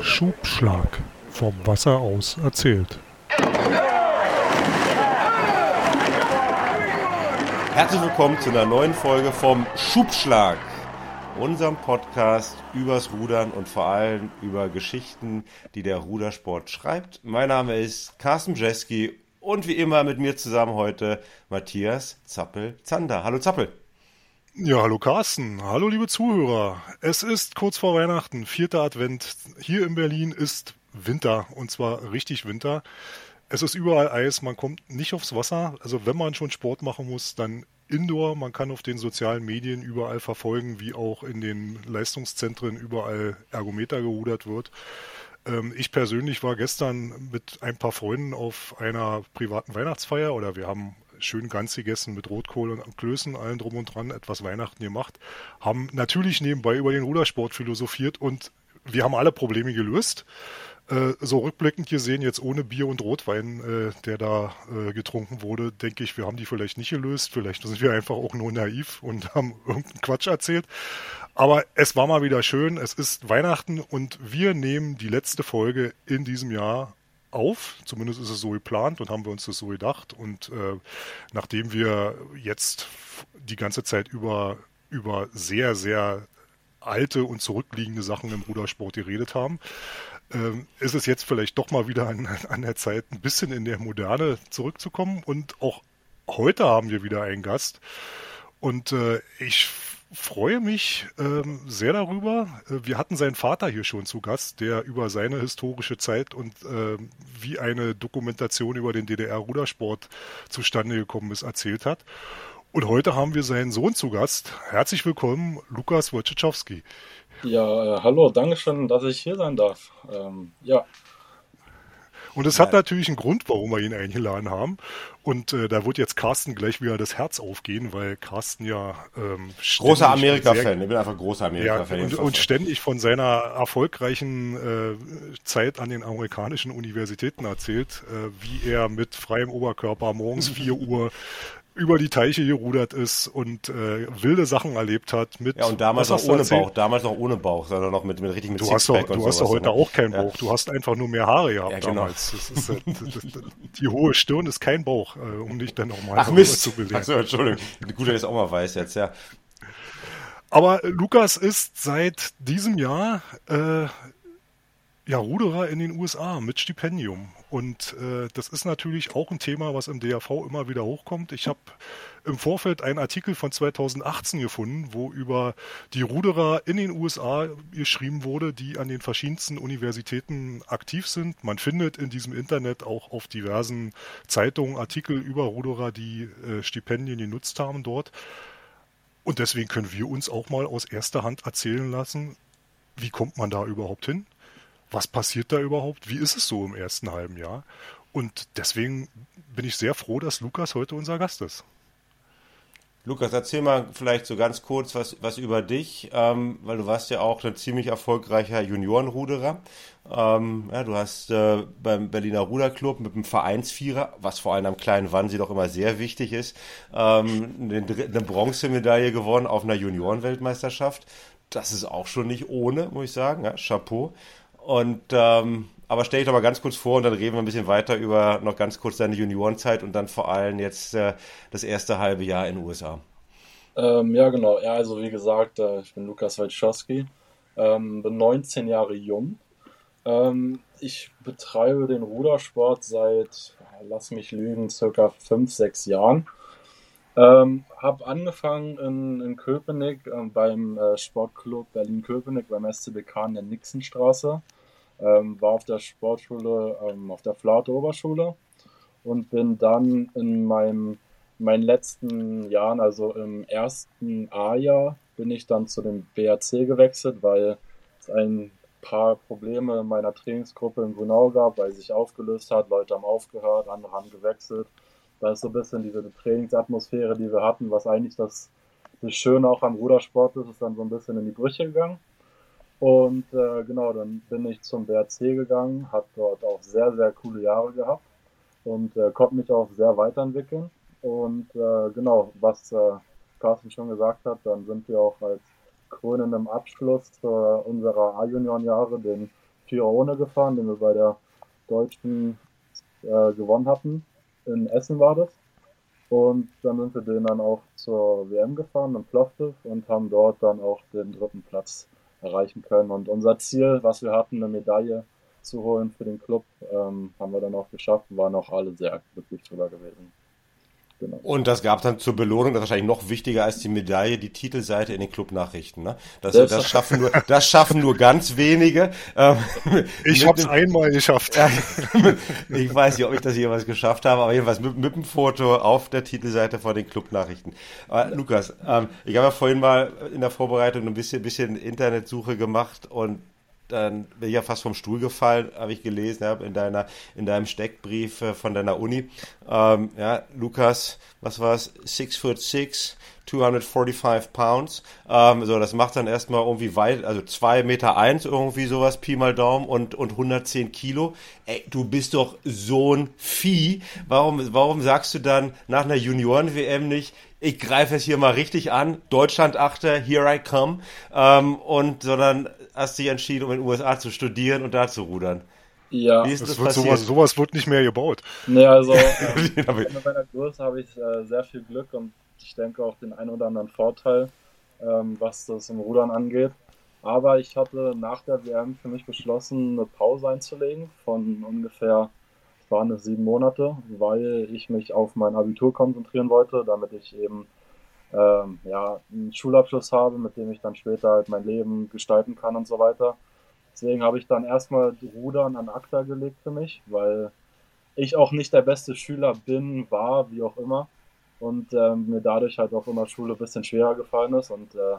Schubschlag. Vom Wasser aus erzählt. Herzlich willkommen zu einer neuen Folge vom Schubschlag, unserem Podcast übers Rudern und vor allem über Geschichten, die der Rudersport schreibt. Mein Name ist Carsten Jeski und wie immer mit mir zusammen heute Matthias Zappel-Zander. Hallo Zappel. Ja, hallo Carsten. Hallo liebe Zuhörer. Es ist kurz vor Weihnachten, vierter Advent. Hier in Berlin ist Winter und zwar richtig Winter. Es ist überall Eis, man kommt nicht aufs Wasser. Also wenn man schon Sport machen muss, dann Indoor. Man kann auf den sozialen Medien überall verfolgen, wie auch in den Leistungszentren überall Ergometer gerudert wird. Ähm, ich persönlich war gestern mit ein paar Freunden auf einer privaten Weihnachtsfeier oder wir haben schön ganz gegessen mit Rotkohl und Klößen, allen drum und dran, etwas Weihnachten gemacht, haben natürlich nebenbei über den Rudersport philosophiert und wir haben alle Probleme gelöst. Äh, so rückblickend gesehen, jetzt ohne Bier und Rotwein, äh, der da äh, getrunken wurde, denke ich, wir haben die vielleicht nicht gelöst. Vielleicht sind wir einfach auch nur naiv und haben irgendeinen Quatsch erzählt. Aber es war mal wieder schön. Es ist Weihnachten und wir nehmen die letzte Folge in diesem Jahr auf. Zumindest ist es so geplant und haben wir uns das so gedacht. Und äh, nachdem wir jetzt die ganze Zeit über, über sehr, sehr alte und zurückliegende Sachen im Rudersport geredet haben, ähm, ist es jetzt vielleicht doch mal wieder an, an der Zeit, ein bisschen in der Moderne zurückzukommen. Und auch heute haben wir wieder einen Gast. Und äh, ich freue mich ähm, sehr darüber. Äh, wir hatten seinen Vater hier schon zu Gast, der über seine historische Zeit und äh, wie eine Dokumentation über den DDR-Rudersport zustande gekommen ist, erzählt hat. Und heute haben wir seinen Sohn zu Gast. Herzlich willkommen, Lukas Wojciechowski. Ja, äh, hallo, danke schön, dass ich hier sein darf. Ähm, ja. Und es hat natürlich einen Grund, warum wir ihn eingeladen haben. Und äh, da wird jetzt Carsten gleich wieder das Herz aufgehen, weil Carsten ja ähm, großer Amerika-Fan. Ich bin einfach großer Amerika-Fan. Ja, und, und, ständig von seiner erfolgreichen äh, Zeit an den amerikanischen Universitäten erzählt, äh, wie er mit freiem Oberkörper morgens 4 Uhr über die Teiche gerudert ist und äh, wilde Sachen erlebt hat. Mit, ja, und damals auch ohne Bauch, damals noch ohne Bauch, sondern noch mit, mit richtig mit Du hast doch, du hast doch heute ne? auch keinen Bauch, du hast einfach nur mehr Haare gehabt ja, genau. damals. Das ist, äh, die hohe Stirn ist kein Bauch, äh, um dich dann nochmal Ach, Mist. zu. Achso, Entschuldigung. Gut, dass ich es auch mal weiß jetzt, ja. Aber Lukas ist seit diesem Jahr äh, ja, Ruderer in den USA mit Stipendium. Und äh, das ist natürlich auch ein Thema, was im DAV immer wieder hochkommt. Ich habe im Vorfeld einen Artikel von 2018 gefunden, wo über die Ruderer in den USA geschrieben wurde, die an den verschiedensten Universitäten aktiv sind. Man findet in diesem Internet auch auf diversen Zeitungen Artikel über Ruderer, die äh, Stipendien genutzt haben dort. Und deswegen können wir uns auch mal aus erster Hand erzählen lassen, wie kommt man da überhaupt hin? Was passiert da überhaupt? Wie ist es so im ersten halben Jahr? Und deswegen bin ich sehr froh, dass Lukas heute unser Gast ist. Lukas, erzähl mal vielleicht so ganz kurz was, was über dich, ähm, weil du warst ja auch ein ziemlich erfolgreicher Juniorenruderer. Ähm, ja, du hast äh, beim Berliner Ruderclub mit dem Vereinsvierer, was vor allem am kleinen Wannsee doch immer sehr wichtig ist, ähm, eine, eine Bronzemedaille gewonnen auf einer Juniorenweltmeisterschaft. Das ist auch schon nicht ohne, muss ich sagen. Ja, Chapeau. Und ähm, aber stell dich doch mal ganz kurz vor und dann reden wir ein bisschen weiter über noch ganz kurz deine Juniorenzeit und dann vor allem jetzt äh, das erste halbe Jahr in den USA. Ähm, ja, genau. Ja, also wie gesagt, äh, ich bin Lukas Wojciechowski, ähm, bin 19 Jahre jung. Ähm, ich betreibe den Rudersport seit, lass mich lügen, circa 5, 6 Jahren. Ähm, habe angefangen in, in Köpenick äh, beim äh, Sportclub Berlin-Köpenick beim SCBK in der Nixenstraße ähm, war auf der Sportschule, ähm, auf der Flate Oberschule und bin dann in meinem, meinen letzten Jahren, also im ersten A-Jahr, bin ich dann zu dem BRC gewechselt, weil es ein paar Probleme in meiner Trainingsgruppe in Grunau gab, weil sie sich aufgelöst hat, Leute haben aufgehört, andere haben gewechselt. Da ist so ein bisschen diese Trainingsatmosphäre, die wir hatten, was eigentlich das, das Schöne auch am Rudersport ist, ist dann so ein bisschen in die Brüche gegangen. Und äh, genau, dann bin ich zum BRC gegangen, habe dort auch sehr, sehr coole Jahre gehabt und äh, konnte mich auch sehr weiterentwickeln. Und äh, genau, was äh, Carsten schon gesagt hat, dann sind wir auch als krönendem Abschluss unserer A-Junioren-Jahre den Vierer ohne gefahren, den wir bei der Deutschen äh, gewonnen hatten. In Essen war das. Und dann sind wir den dann auch zur WM gefahren in Plovdiv und haben dort dann auch den dritten Platz erreichen können. Und unser Ziel, was wir hatten, eine Medaille zu holen für den Club, ähm, haben wir dann auch geschafft, waren auch alle sehr glücklich drüber gewesen. Genau. Und das gab dann zur Belohnung, das ist wahrscheinlich noch wichtiger als die Medaille, die Titelseite in den Clubnachrichten. Ne? Das, das, schaffen nur, das schaffen nur ganz wenige. Ähm, ich habe es einmal geschafft. ich weiß nicht, ob ich das jemals geschafft habe, aber jedenfalls mit, mit einem Foto auf der Titelseite von den Clubnachrichten. Aber Lukas, ähm, ich habe ja vorhin mal in der Vorbereitung ein bisschen, bisschen Internetsuche gemacht und dann bin ich ja fast vom Stuhl gefallen, habe ich gelesen, ja, in deiner, in deinem Steckbrief äh, von deiner Uni. Ähm, ja, Lukas, was war es? Six foot six, 245 pounds. Ähm, so, das macht dann erstmal irgendwie weit, also zwei Meter eins irgendwie sowas, Pi mal Daumen und, und 110 Kilo. Ey, du bist doch so ein Vieh. Warum, warum sagst du dann nach einer Junioren-WM nicht, ich greife es hier mal richtig an, Deutschland Achter, here I come, ähm, und sondern hast dich entschieden, um in den USA zu studieren und da zu rudern. Ja, Wie ist das, das wird sowas, sowas wird nicht mehr gebaut. Nee, also ähm, mit meiner Größe habe ich äh, sehr viel Glück und ich denke auch den einen oder anderen Vorteil, ähm, was das im Rudern angeht. Aber ich hatte nach der WM für mich beschlossen, eine Pause einzulegen von ungefähr, es waren es sieben Monate, weil ich mich auf mein Abitur konzentrieren wollte, damit ich eben ähm, ja, einen Schulabschluss habe, mit dem ich dann später halt mein Leben gestalten kann und so weiter. Deswegen habe ich dann erstmal Rudern an ACTA gelegt für mich, weil ich auch nicht der beste Schüler bin, war, wie auch immer. Und ähm, mir dadurch halt auch immer Schule ein bisschen schwerer gefallen ist. Und äh,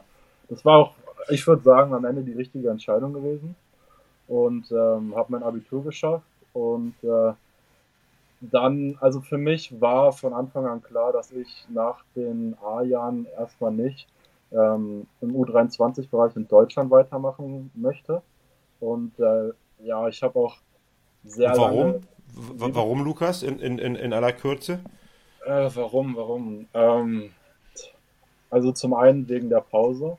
das war auch, ich würde sagen, am Ende die richtige Entscheidung gewesen. Und ähm, habe mein Abitur geschafft und äh, dann, also für mich war von Anfang an klar, dass ich nach den A-Jahren erstmal nicht ähm, im U23-Bereich in Deutschland weitermachen möchte. Und äh, ja, ich habe auch sehr warum? lange. W warum, Lukas, in, in, in aller Kürze? Äh, warum, warum? Ähm, also zum einen wegen der Pause,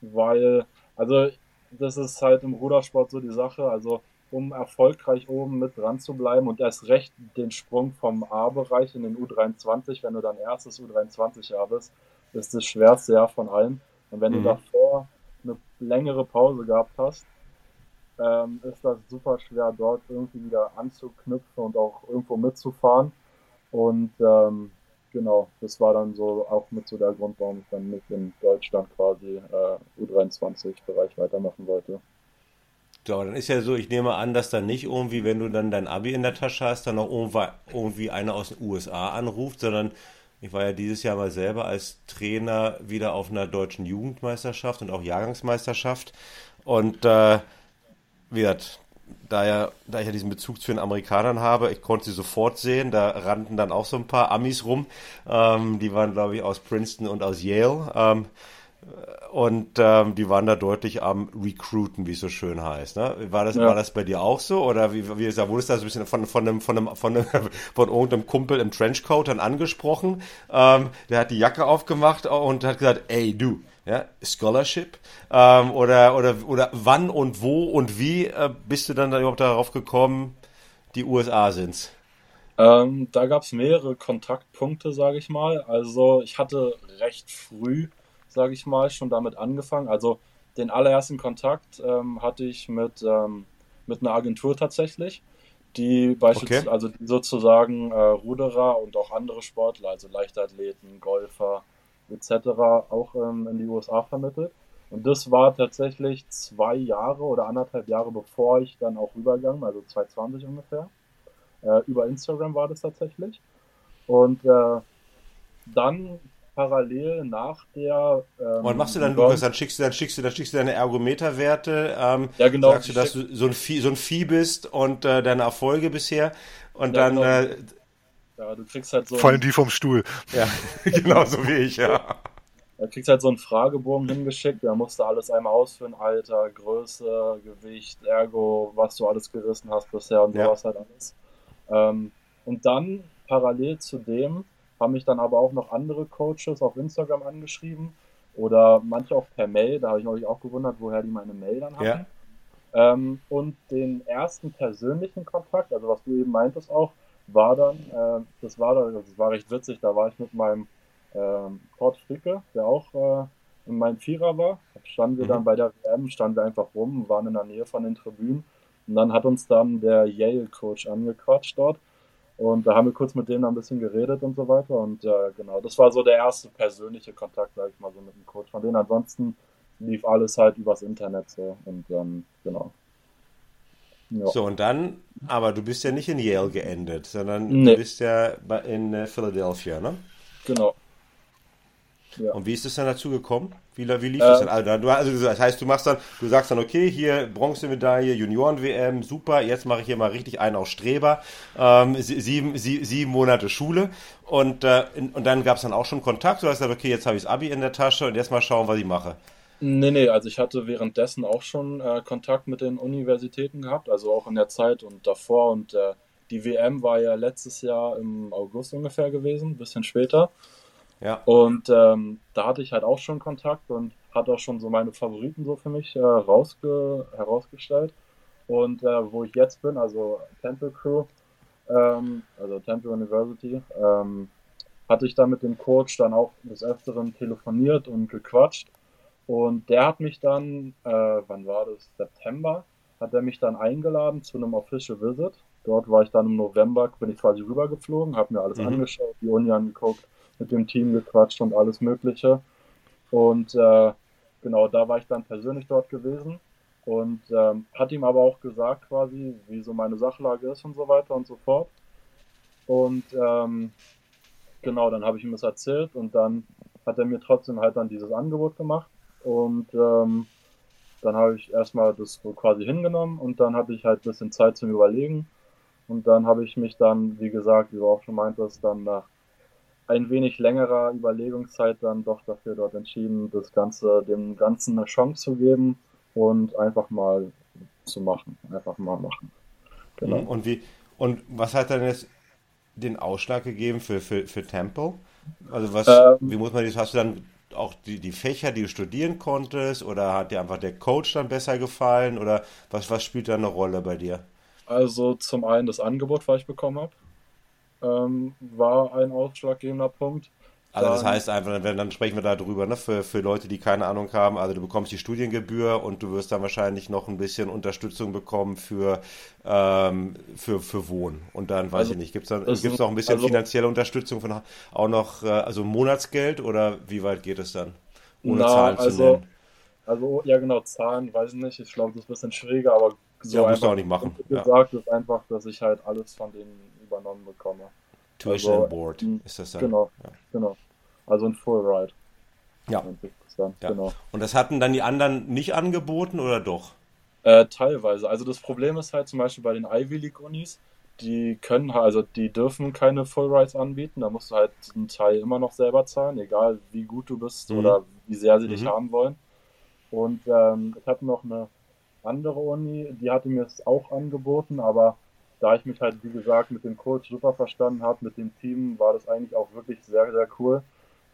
weil, also das ist halt im Rudersport so die Sache. Also um erfolgreich oben mit dran zu bleiben und erst recht den Sprung vom A-Bereich in den U23, wenn du dann erstes U23-Jahr bist, ist das schwerste Jahr von allen. Und wenn mhm. du davor eine längere Pause gehabt hast, ähm, ist das super schwer, dort irgendwie wieder anzuknüpfen und auch irgendwo mitzufahren. Und ähm, genau, das war dann so auch mit so der Grund, warum ich dann nicht in Deutschland quasi äh, U23-Bereich weitermachen wollte. So, dann ist ja so, ich nehme an, dass dann nicht irgendwie, wenn du dann dein Abi in der Tasche hast, dann noch irgendwie einer aus den USA anruft, sondern ich war ja dieses Jahr mal selber als Trainer wieder auf einer deutschen Jugendmeisterschaft und auch Jahrgangsmeisterschaft. Und äh, wie gesagt, da, ja, da ich ja diesen Bezug zu den Amerikanern habe, ich konnte sie sofort sehen. Da rannten dann auch so ein paar Amis rum. Ähm, die waren, glaube ich, aus Princeton und aus Yale. Ähm, und ähm, die waren da deutlich am Recruiten, wie es so schön heißt. Ne? War, das, ja. war das bei dir auch so? Oder wie, wie da, wurdest du da so ein bisschen von, von, einem, von, einem, von, einem, von irgendeinem Kumpel im Trenchcoat dann angesprochen? Ähm, der hat die Jacke aufgemacht und hat gesagt, ey du, ja, Scholarship? Ähm, oder, oder, oder wann und wo und wie äh, bist du dann da überhaupt darauf gekommen, die USA sind's? Ähm, da gab es mehrere Kontaktpunkte, sage ich mal. Also ich hatte recht früh sage ich mal, schon damit angefangen. Also den allerersten Kontakt ähm, hatte ich mit, ähm, mit einer Agentur tatsächlich, die beispielsweise, okay. also sozusagen äh, Ruderer und auch andere Sportler, also Leichtathleten, Golfer etc. auch ähm, in die USA vermittelt. Und das war tatsächlich zwei Jahre oder anderthalb Jahre bevor ich dann auch rübergegangen, also 2020 ungefähr. Äh, über Instagram war das tatsächlich. Und äh, dann parallel nach der. Ähm, und machst du dann, Lukas, dann schickst du, dann schickst du, dann schickst du deine Ergometerwerte, ähm, ja, genau, sagst du, dass du so ein Vieh, so ein Vieh bist und äh, deine Erfolge bisher und ja, dann. Genau. Äh, ja, du kriegst halt so. Fallen die vom Stuhl. Ja, genau so wie ich, ja. Da kriegst halt so einen Fragebogen hingeschickt, da musst du alles einmal ausführen, Alter, Größe, Gewicht, Ergo, was du alles gerissen hast bisher und ja. sowas halt alles. Ähm, und dann parallel zu dem haben mich dann aber auch noch andere Coaches auf Instagram angeschrieben Oder manche auch per Mail, da habe ich mich auch gewundert, woher die meine Mail dann hatten. Ja. Ähm, und den ersten persönlichen Kontakt, also was du eben meintest auch, war dann, äh, das war dann, das war recht witzig, da war ich mit meinem ähm, Kurt Fricke, der auch äh, in meinem Vierer war. Standen wir mhm. dann bei der WM, standen wir einfach rum, waren in der Nähe von den Tribünen. Und dann hat uns dann der Yale-Coach angequatscht dort. Und da haben wir kurz mit denen ein bisschen geredet und so weiter. Und äh, genau, das war so der erste persönliche Kontakt, sag ich mal, so mit dem Coach von denen. Ansonsten lief alles halt übers Internet so. Und ähm, genau. Ja. So, und dann, aber du bist ja nicht in Yale geendet, sondern nee. du bist ja in äh, Philadelphia, ne? Genau. Ja. Und wie ist es dann dazu gekommen? Wie, wie lief äh, das dann? Also, also, das heißt, du machst dann, du sagst dann, okay, hier Bronzemedaille, Junioren-WM, super, jetzt mache ich hier mal richtig einen auf Streber, ähm, sieben, sie, sieben Monate Schule und, äh, und dann gab es dann auch schon Kontakt, du hast gesagt, okay, jetzt habe ich das Abi in der Tasche und jetzt mal schauen, was ich mache. Nee, nee, also ich hatte währenddessen auch schon äh, Kontakt mit den Universitäten gehabt, also auch in der Zeit und davor und äh, die WM war ja letztes Jahr im August ungefähr gewesen, ein bisschen später. Ja. Und ähm, da hatte ich halt auch schon Kontakt und hatte auch schon so meine Favoriten so für mich äh, rausge herausgestellt. Und äh, wo ich jetzt bin, also Temple Crew, ähm, also Temple University, ähm, hatte ich da mit dem Coach dann auch des Öfteren telefoniert und gequatscht. Und der hat mich dann, äh, wann war das? September, hat er mich dann eingeladen zu einem Official Visit. Dort war ich dann im November, bin ich quasi rübergeflogen, habe mir alles mhm. angeschaut, die Uni angeguckt, mit dem Team gequatscht und alles Mögliche. Und äh, genau, da war ich dann persönlich dort gewesen und ähm, hat ihm aber auch gesagt quasi, wie so meine Sachlage ist und so weiter und so fort. Und ähm, genau, dann habe ich ihm das erzählt und dann hat er mir trotzdem halt dann dieses Angebot gemacht und ähm, dann habe ich erstmal das so quasi hingenommen und dann hatte ich halt ein bisschen Zeit zum Überlegen und dann habe ich mich dann, wie gesagt, wie du auch schon meintest, dann nach ein wenig längerer Überlegungszeit dann doch dafür dort entschieden, das Ganze, dem Ganzen eine Chance zu geben und einfach mal zu machen. Einfach mal machen. Genau. Und wie, und was hat dann jetzt den Ausschlag gegeben für, für, für Tempo? Also was, ähm, wie muss man das, hast du dann auch die, die Fächer, die du studieren konntest, oder hat dir einfach der Coach dann besser gefallen, oder was, was spielt da eine Rolle bei dir? Also zum einen das Angebot, was ich bekommen habe ähm, war ein ausschlaggebender Punkt. Also das heißt einfach, dann sprechen wir darüber, ne, für, für Leute, die keine Ahnung haben, also du bekommst die Studiengebühr und du wirst dann wahrscheinlich noch ein bisschen Unterstützung bekommen für, ähm, für, für Wohnen. Und dann, weiß also, ich nicht, gibt es dann gibt's noch ein bisschen also, finanzielle Unterstützung von auch noch, äh, also Monatsgeld oder wie weit geht es dann? Ohne na, Zahlen also, zu nennen. Also, ja genau, Zahlen weiß ich nicht, ich glaube, das ist ein bisschen schwieriger, aber so ja, musst du auch nicht machen. Gesagt ja. ist einfach, dass ich halt alles von denen übernommen bekomme. Tuition also, Board ist das dann. Genau, ja. genau. Also ein Full Ride. Ja. ja. Genau. Und das hatten dann die anderen nicht angeboten oder doch? Äh, teilweise. Also das Problem ist halt zum Beispiel bei den Ivy League Unis, die können also die dürfen keine Full Rides anbieten. Da musst du halt einen Teil immer noch selber zahlen, egal wie gut du bist mhm. oder wie sehr sie mhm. dich haben wollen. Und ähm, ich hatte noch eine andere Uni, die hatte mir es auch angeboten, aber da ich mich halt, wie gesagt, mit dem Coach super verstanden habe, mit dem Team, war das eigentlich auch wirklich sehr, sehr cool.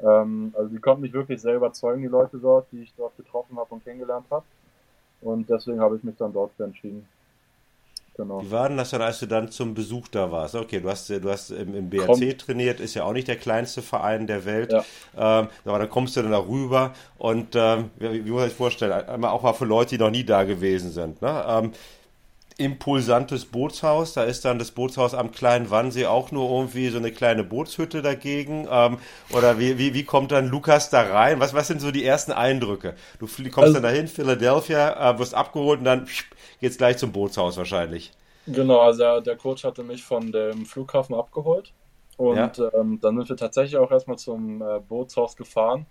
Ähm, also die konnten mich wirklich sehr überzeugen, die Leute dort, die ich dort getroffen habe und kennengelernt habe. Und deswegen habe ich mich dann dort entschieden. Genau. Wie war denn das dann, als du dann zum Besuch da warst? Okay, du hast, du hast im, im BRC Komm. trainiert, ist ja auch nicht der kleinste Verein der Welt. Ja. Ähm, aber dann kommst du dann darüber und ähm, wie, wie muss ich vorstellen? Einmal auch mal für Leute, die noch nie da gewesen sind. Ne? Ähm, impulsantes Bootshaus. Da ist dann das Bootshaus am kleinen Wannsee auch nur irgendwie so eine kleine Bootshütte dagegen. Ähm, oder wie, wie, wie kommt dann Lukas da rein? Was, was sind so die ersten Eindrücke? Du kommst also, dann dahin, Philadelphia, äh, wirst abgeholt und dann geht's gleich zum Bootshaus wahrscheinlich. Genau, also der, der Coach hatte mich von dem Flughafen abgeholt. Und ja. ähm, dann sind wir tatsächlich auch erstmal zum äh, Bootshaus gefahren.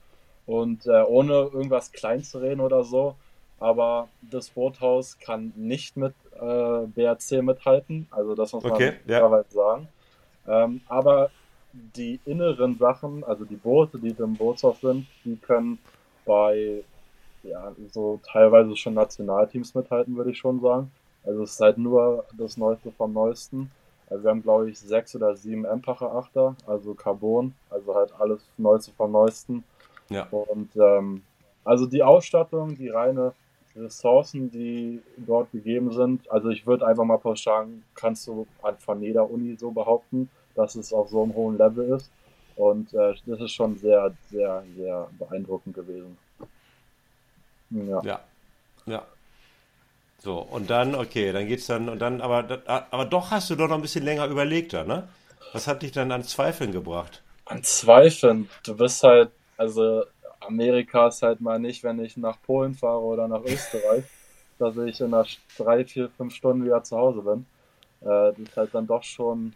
Und äh, ohne irgendwas klein zu reden oder so, aber das Boothaus kann nicht mit äh, BRC mithalten. Also das muss man okay, ja. sagen. Ähm, aber die inneren Sachen, also die Boote, die im Bootshaus sind, die können bei ja, so teilweise schon Nationalteams mithalten, würde ich schon sagen. Also es ist halt nur das Neueste vom Neuesten. Also wir haben, glaube ich, sechs oder sieben Empacher Achter, also Carbon, also halt alles Neueste vom Neuesten. Ja. Und ähm, also die Ausstattung, die reine Ressourcen, die dort gegeben sind, also ich würde einfach mal pauschal, kannst du von jeder Uni so behaupten, dass es auf so einem hohen Level ist. Und äh, das ist schon sehr, sehr, sehr beeindruckend gewesen. Ja. Ja. ja. So, und dann, okay, dann geht's dann, und dann, aber, aber doch hast du doch noch ein bisschen länger überlegt da, ne? Was hat dich dann an Zweifeln gebracht? An Zweifeln? Du bist halt, also Amerika ist halt mal nicht, wenn ich nach Polen fahre oder nach Österreich, dass ich in nach drei, vier, fünf Stunden wieder zu Hause bin. Äh, das ist halt dann doch schon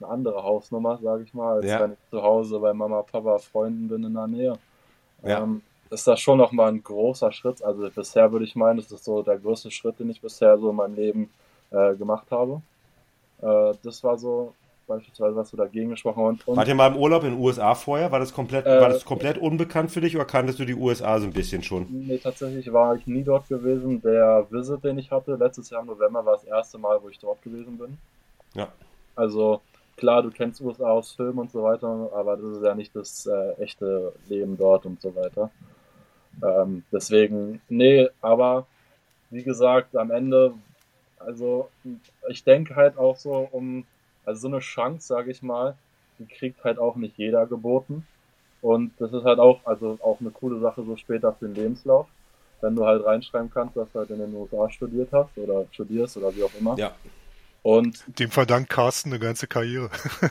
eine andere Hausnummer, sage ich mal, als ja. wenn ich zu Hause bei Mama, Papa, Freunden bin in der Nähe. Ja. Ähm, ist das schon nochmal ein großer Schritt. Also bisher würde ich meinen, das ist so der größte Schritt, den ich bisher so in meinem Leben äh, gemacht habe. Äh, das war so beispielsweise, was du dagegen gesprochen hast. Und, Wart ihr mal im Urlaub in den USA vorher? War das komplett, äh, war das komplett unbekannt für dich oder kanntest du die USA so ein bisschen schon? Nee, tatsächlich war ich nie dort gewesen. Der Visit, den ich hatte, letztes Jahr im November, war das erste Mal, wo ich dort gewesen bin. Ja. Also klar, du kennst USA aus Filmen und so weiter, aber das ist ja nicht das äh, echte Leben dort und so weiter. Ähm, deswegen, nee, aber wie gesagt, am Ende, also ich denke halt auch so, um, also so eine Chance, sage ich mal, die kriegt halt auch nicht jeder geboten. Und das ist halt auch, also auch eine coole Sache so später für den Lebenslauf, wenn du halt reinschreiben kannst, dass du halt in den USA studiert hast oder studierst oder wie auch immer. Ja. Und dem verdankt Carsten eine ganze Karriere.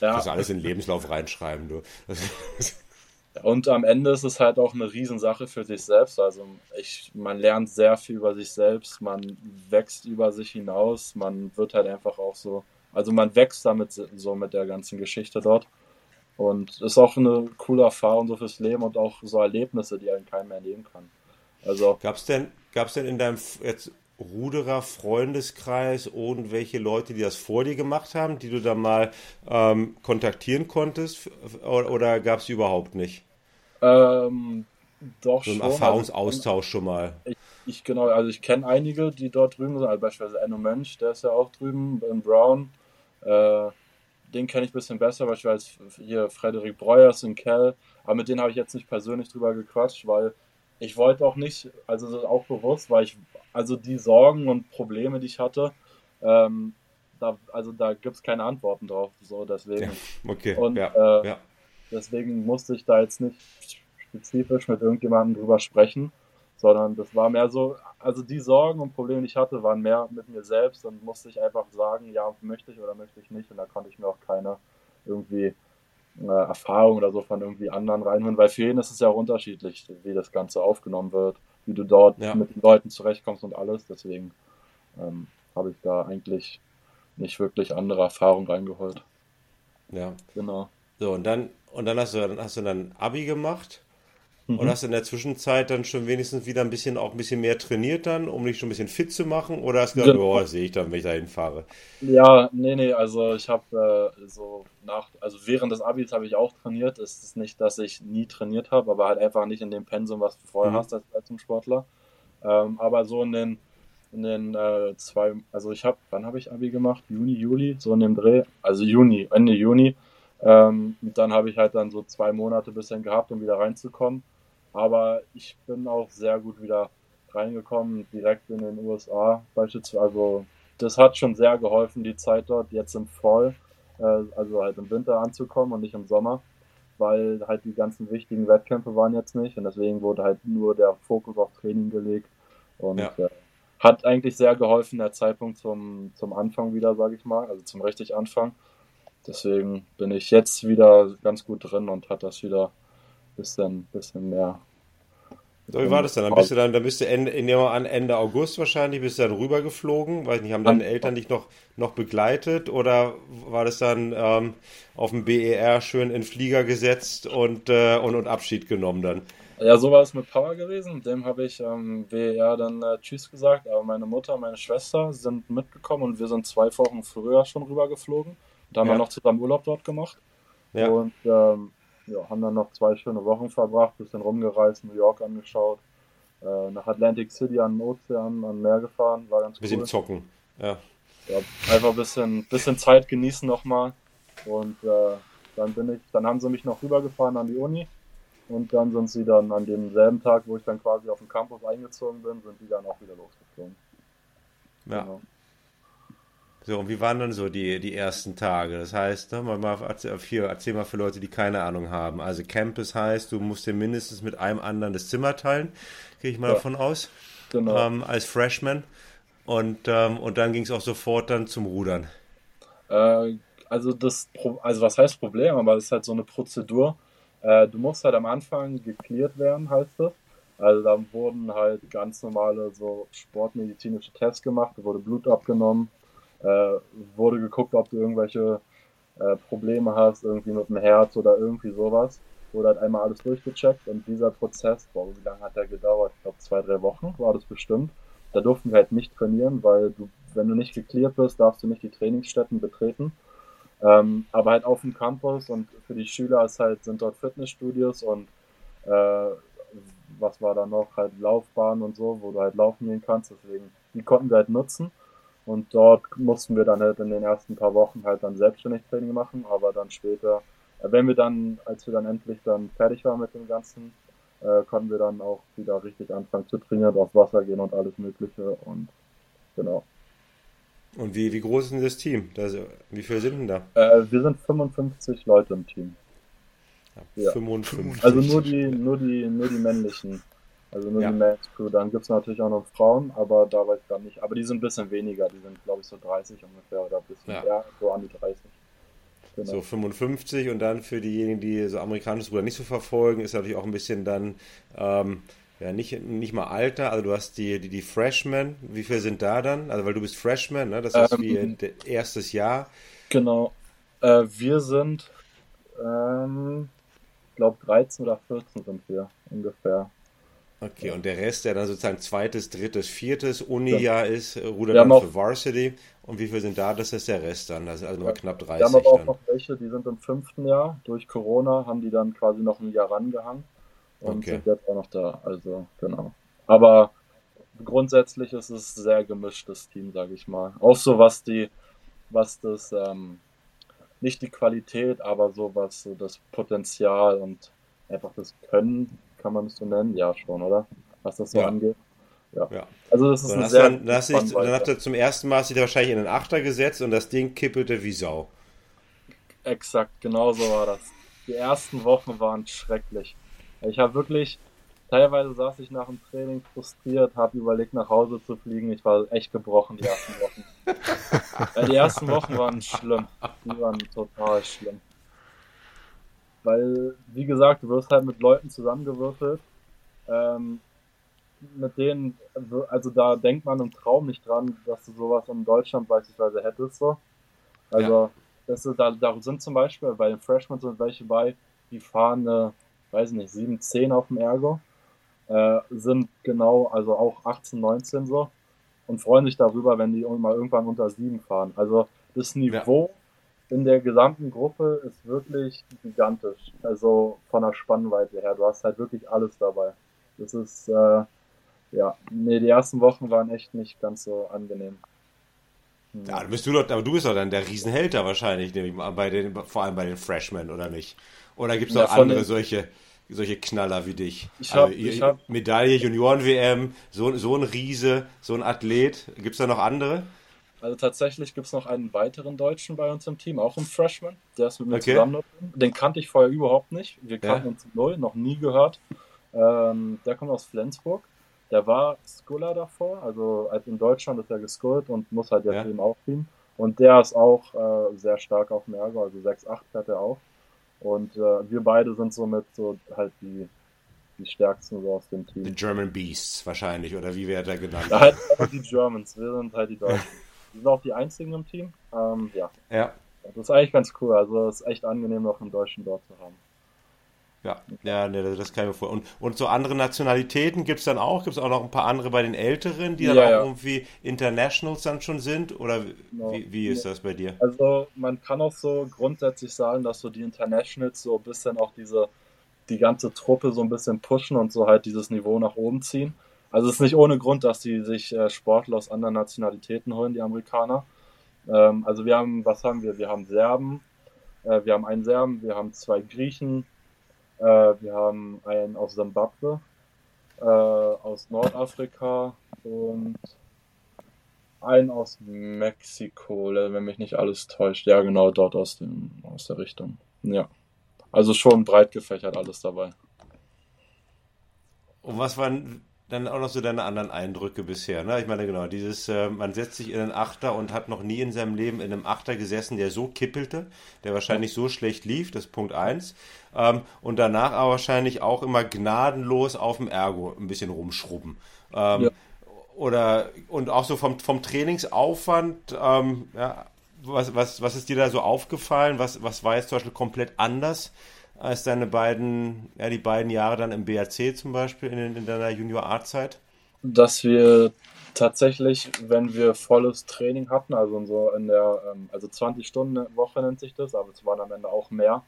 ja. Das alles in den Lebenslauf reinschreiben, du. Und am Ende ist es halt auch eine Riesensache für sich selbst. Also ich, man lernt sehr viel über sich selbst, man wächst über sich hinaus, man wird halt einfach auch so, also man wächst damit so mit der ganzen Geschichte dort. Und ist auch eine coole Erfahrung so fürs Leben und auch so Erlebnisse, die einen keinem erleben kann. Also gab's denn, gab's denn in deinem jetzt Ruderer Freundeskreis irgendwelche Leute, die das vor dir gemacht haben, die du dann mal ähm, kontaktieren konntest oder, oder gab es überhaupt nicht? Ähm, doch so ein schon. Erfahrungsaustausch also, schon mal. Ich, ich genau, also ich kenne einige, die dort drüben sind, also beispielsweise Enno Mönch, der ist ja auch drüben, Ben Brown. Äh, den kenne ich ein bisschen besser, beispielsweise hier Frederik Breuers in Kell, aber mit denen habe ich jetzt nicht persönlich drüber gequatscht, weil ich wollte auch nicht, also das ist auch bewusst, weil ich also die Sorgen und Probleme, die ich hatte, ähm, da, also da gibt es keine Antworten drauf. So, deswegen. Ja, okay. Und ja, äh, ja. deswegen musste ich da jetzt nicht spezifisch mit irgendjemandem drüber sprechen, sondern das war mehr so, also die Sorgen und Probleme, die ich hatte, waren mehr mit mir selbst und musste ich einfach sagen, ja, möchte ich oder möchte ich nicht. Und da konnte ich mir auch keine irgendwie Erfahrung oder so von irgendwie anderen reinholen, weil für jeden ist es ja auch unterschiedlich, wie das Ganze aufgenommen wird wie du dort ja. mit den Leuten zurechtkommst und alles. Deswegen ähm, habe ich da eigentlich nicht wirklich andere Erfahrungen reingeholt. Ja. Genau. So, und dann, und dann hast du dann hast du dann Abi gemacht mhm. und hast in der Zwischenzeit dann schon wenigstens wieder ein bisschen auch ein bisschen mehr trainiert dann, um dich schon ein bisschen fit zu machen? Oder hast du gesagt, oh, sehe ich dann, wenn ich da hinfahre? Ja, nee, nee, also ich habe äh, so nach, also während des Abis habe ich auch trainiert. Es ist nicht, dass ich nie trainiert habe, aber halt einfach nicht in dem Pensum, was du vorher mhm. hast als, als Sportler. Ähm, aber so in den in den äh, zwei, also ich habe, wann habe ich Abi gemacht? Juni, Juli, so in dem Dreh, also Juni, Ende Juni. Ähm, dann habe ich halt dann so zwei Monate bisschen gehabt, um wieder reinzukommen. Aber ich bin auch sehr gut wieder reingekommen, direkt in den USA beispielsweise. Also das hat schon sehr geholfen, die Zeit dort jetzt im Fall, äh, also halt im Winter anzukommen und nicht im Sommer, weil halt die ganzen wichtigen Wettkämpfe waren jetzt nicht und deswegen wurde halt nur der Fokus auf Training gelegt und ja. äh, hat eigentlich sehr geholfen, der Zeitpunkt zum, zum Anfang wieder, sage ich mal, also zum richtig Anfang. Deswegen bin ich jetzt wieder ganz gut drin und hat das wieder bisschen, bisschen mehr. So, wie war das dann? Dann bist du dann, dann bist du Ende, an Ende August wahrscheinlich, bist du dann rübergeflogen, weiß nicht, haben deine Eltern dich noch, noch begleitet oder war das dann ähm, auf dem BER schön in Flieger gesetzt und, äh, und, und Abschied genommen dann? Ja, so war es mit Power gewesen. Dem habe ich am ähm, BER dann äh, Tschüss gesagt, aber meine Mutter und meine Schwester sind mitgekommen und wir sind zwei Wochen früher schon rübergeflogen. Da haben ja. wir noch zusammen Urlaub dort gemacht. Ja. Und ähm, ja, haben dann noch zwei schöne Wochen verbracht, bisschen rumgereist, New York angeschaut, äh, nach Atlantic City an den Ozean, an Meer gefahren, war ganz bisschen cool. Bisschen zocken, ja. ja. Einfach ein bisschen, bisschen Zeit genießen nochmal und äh, dann bin ich, dann haben sie mich noch rübergefahren an die Uni und dann sind sie dann an demselben Tag, wo ich dann quasi auf den Campus eingezogen bin, sind die dann auch wieder losgeflogen. Ja. Genau. So, und wie waren dann so die, die ersten Tage? Das heißt, ne, mal, mal hier, erzähl mal für Leute, die keine Ahnung haben. Also Campus heißt, du musst dir mindestens mit einem anderen das Zimmer teilen, gehe ich mal ja. davon aus. Genau. Ähm, als Freshman. Und, ähm, und dann ging es auch sofort dann zum Rudern. Äh, also das, also was heißt Problem, aber es ist halt so eine Prozedur. Äh, du musst halt am Anfang geklärt werden, heißt es. Also dann wurden halt ganz normale so sportmedizinische Tests gemacht, wurde Blut abgenommen, äh, wurde geguckt, ob du irgendwelche äh, Probleme hast, irgendwie mit dem Herz oder irgendwie sowas. Wurde halt einmal alles durchgecheckt und dieser Prozess, boah, wie lange hat der gedauert? Ich glaube zwei, drei Wochen war das bestimmt. Da durften wir halt nicht trainieren, weil du, wenn du nicht geklärt bist, darfst du nicht die Trainingsstätten betreten. Ähm, aber halt auf dem Campus und für die Schüler ist halt, sind dort Fitnessstudios und äh, was war da noch, halt Laufbahnen und so, wo du halt laufen gehen kannst. Deswegen, die konnten wir halt nutzen. Und dort mussten wir dann halt in den ersten paar Wochen halt dann selbstständig Training machen, aber dann später, äh, wenn wir dann, als wir dann endlich dann fertig waren mit dem Ganzen, äh, konnten wir dann auch wieder richtig anfangen zu trainieren, aufs Wasser gehen und alles Mögliche und genau. Und wie, wie groß ist denn das Team? Das, wie viele sind denn da? Äh, wir sind 55 Leute im Team. Ja, 55. Also nur die, nur die, nur die männlichen. Also nur ja. die Mans Crew. Dann gibt es natürlich auch noch Frauen, aber da weiß ich gar nicht. Aber die sind ein bisschen weniger. Die sind, glaube ich, so 30 ungefähr oder ein bisschen ja. mehr, so an die 30. Genau. So 55 und dann für diejenigen, die so amerikanisches Ruder nicht so verfolgen, ist natürlich auch ein bisschen dann, ähm, ja, nicht, nicht mal Alter, also du hast die, die, die Freshmen, wie viele sind da dann? Also weil du bist Freshman, ne? das ist ähm, wie erstes Jahr. Genau. Äh, wir sind, ähm, ich glaube 13 oder 14 sind wir ungefähr. Okay, und der Rest, der dann sozusagen zweites, drittes, viertes Uni-Jahr ja. ist, rudert dann für Varsity. Und wie viele sind da? Das ist der Rest dann, das ist also ja. knapp 30. Wir haben aber auch dann. noch welche, die sind im fünften Jahr. Durch Corona haben die dann quasi noch ein Jahr rangehangen und okay. sind jetzt auch noch da. Also, genau. Aber grundsätzlich ist es ein sehr gemischtes Team, sage ich mal. Auch so was die, was das, ähm, nicht die Qualität, aber so was so das Potenzial und einfach das Können kann man es so nennen? Ja, schon, oder? Was das so ja. angeht. Ja. ja. Also das ist so, ein sehr dann, dann, dich, dann hat er zum ersten Mal sich wahrscheinlich in den Achter gesetzt und das Ding kippelte wie Sau. Exakt, genau so war das. Die ersten Wochen waren schrecklich. Ich habe wirklich, teilweise saß ich nach dem Training frustriert, habe überlegt, nach Hause zu fliegen. Ich war echt gebrochen die ersten Wochen. ja, die ersten Wochen waren schlimm. Die waren total schlimm. Weil, wie gesagt, du wirst halt mit Leuten zusammengewürfelt, ähm, mit denen, also da denkt man im Traum nicht dran, dass du sowas in Deutschland beispielsweise hättest. So. Also, ja. das da, da sind zum Beispiel bei den Freshmen sind welche bei, die fahren, äh, weiß nicht, 7, 10 auf dem Ergo, äh, sind genau, also auch 18, 19 so und freuen sich darüber, wenn die mal irgendwann unter 7 fahren. Also, das Niveau in der gesamten Gruppe ist wirklich gigantisch. Also von der Spannweite her. Du hast halt wirklich alles dabei. Das ist, äh, ja, nee, die ersten Wochen waren echt nicht ganz so angenehm. Hm. Ja, bist du doch, aber du bist doch dann der Riesenheld da wahrscheinlich, nehme ich mal, bei den, vor allem bei den Freshmen, oder nicht? Oder gibt es noch ja, andere solche, solche Knaller wie dich? Ich hab, also, ich hab, Medaille, Junioren-WM, so, so ein Riese, so ein Athlet. Gibt es da noch andere? Also tatsächlich gibt es noch einen weiteren Deutschen bei uns im Team, auch ein Freshman, der ist mit mir okay. zusammen. Den kannte ich vorher überhaupt nicht. Wir kannten ja. uns null, noch nie gehört. Ähm, der kommt aus Flensburg. Der war Sculler davor, also halt in Deutschland ist er gescullt und muss halt jetzt ja. eben auch Team. Und der ist auch äh, sehr stark auf dem Ergo, also 6-8 fährt er auch. Und äh, wir beide sind somit so halt die, die stärksten so aus dem Team. Die German Beasts wahrscheinlich, oder wie wird er genannt? Ja, halt die Germans, wir sind halt die Deutschen. Sind auch die einzigen im Team. Ähm, ja. ja. Das ist eigentlich ganz cool. Also es ist echt angenehm, noch einen Deutschen dort zu haben. Ja, ja, nee, das kann ich mir vorstellen. Und, und so andere Nationalitäten gibt es dann auch? Gibt es auch noch ein paar andere bei den Älteren, die dann ja, auch ja. irgendwie Internationals dann schon sind? Oder genau. wie, wie ist das bei dir? Also man kann auch so grundsätzlich sagen, dass so die Internationals so ein bisschen auch diese, die ganze Truppe so ein bisschen pushen und so halt dieses Niveau nach oben ziehen. Also es ist nicht ohne Grund, dass die sich äh, Sportler aus anderen Nationalitäten holen, die Amerikaner. Ähm, also wir haben, was haben wir? Wir haben Serben, Äh, wir haben einen Serben, wir haben zwei Griechen, äh, wir haben einen aus Simbabwe, äh, aus Nordafrika und einen aus Mexiko, wenn mich nicht alles täuscht. Ja, genau, dort aus, dem, aus der Richtung. Ja. Also schon breit gefächert alles dabei. Und was waren dann auch noch so deine anderen Eindrücke bisher? Ne? Ich meine, genau, dieses, äh, man setzt sich in einen Achter und hat noch nie in seinem Leben in einem Achter gesessen, der so kippelte, der wahrscheinlich so schlecht lief, das ist Punkt 1. Ähm, und danach aber wahrscheinlich auch immer gnadenlos auf dem Ergo ein bisschen rumschrubben. Ähm, ja. Oder, und auch so vom, vom Trainingsaufwand, ähm, ja, was, was, was ist dir da so aufgefallen? Was, was war jetzt zum Beispiel komplett anders als deine beiden, ja, die beiden Jahre dann im BRC zum Beispiel in, in deiner Junior-A-Zeit? Dass wir tatsächlich, wenn wir volles Training hatten, also so in der, ähm, also 20 Stunden Woche nennt sich das, aber es waren am Ende auch mehr,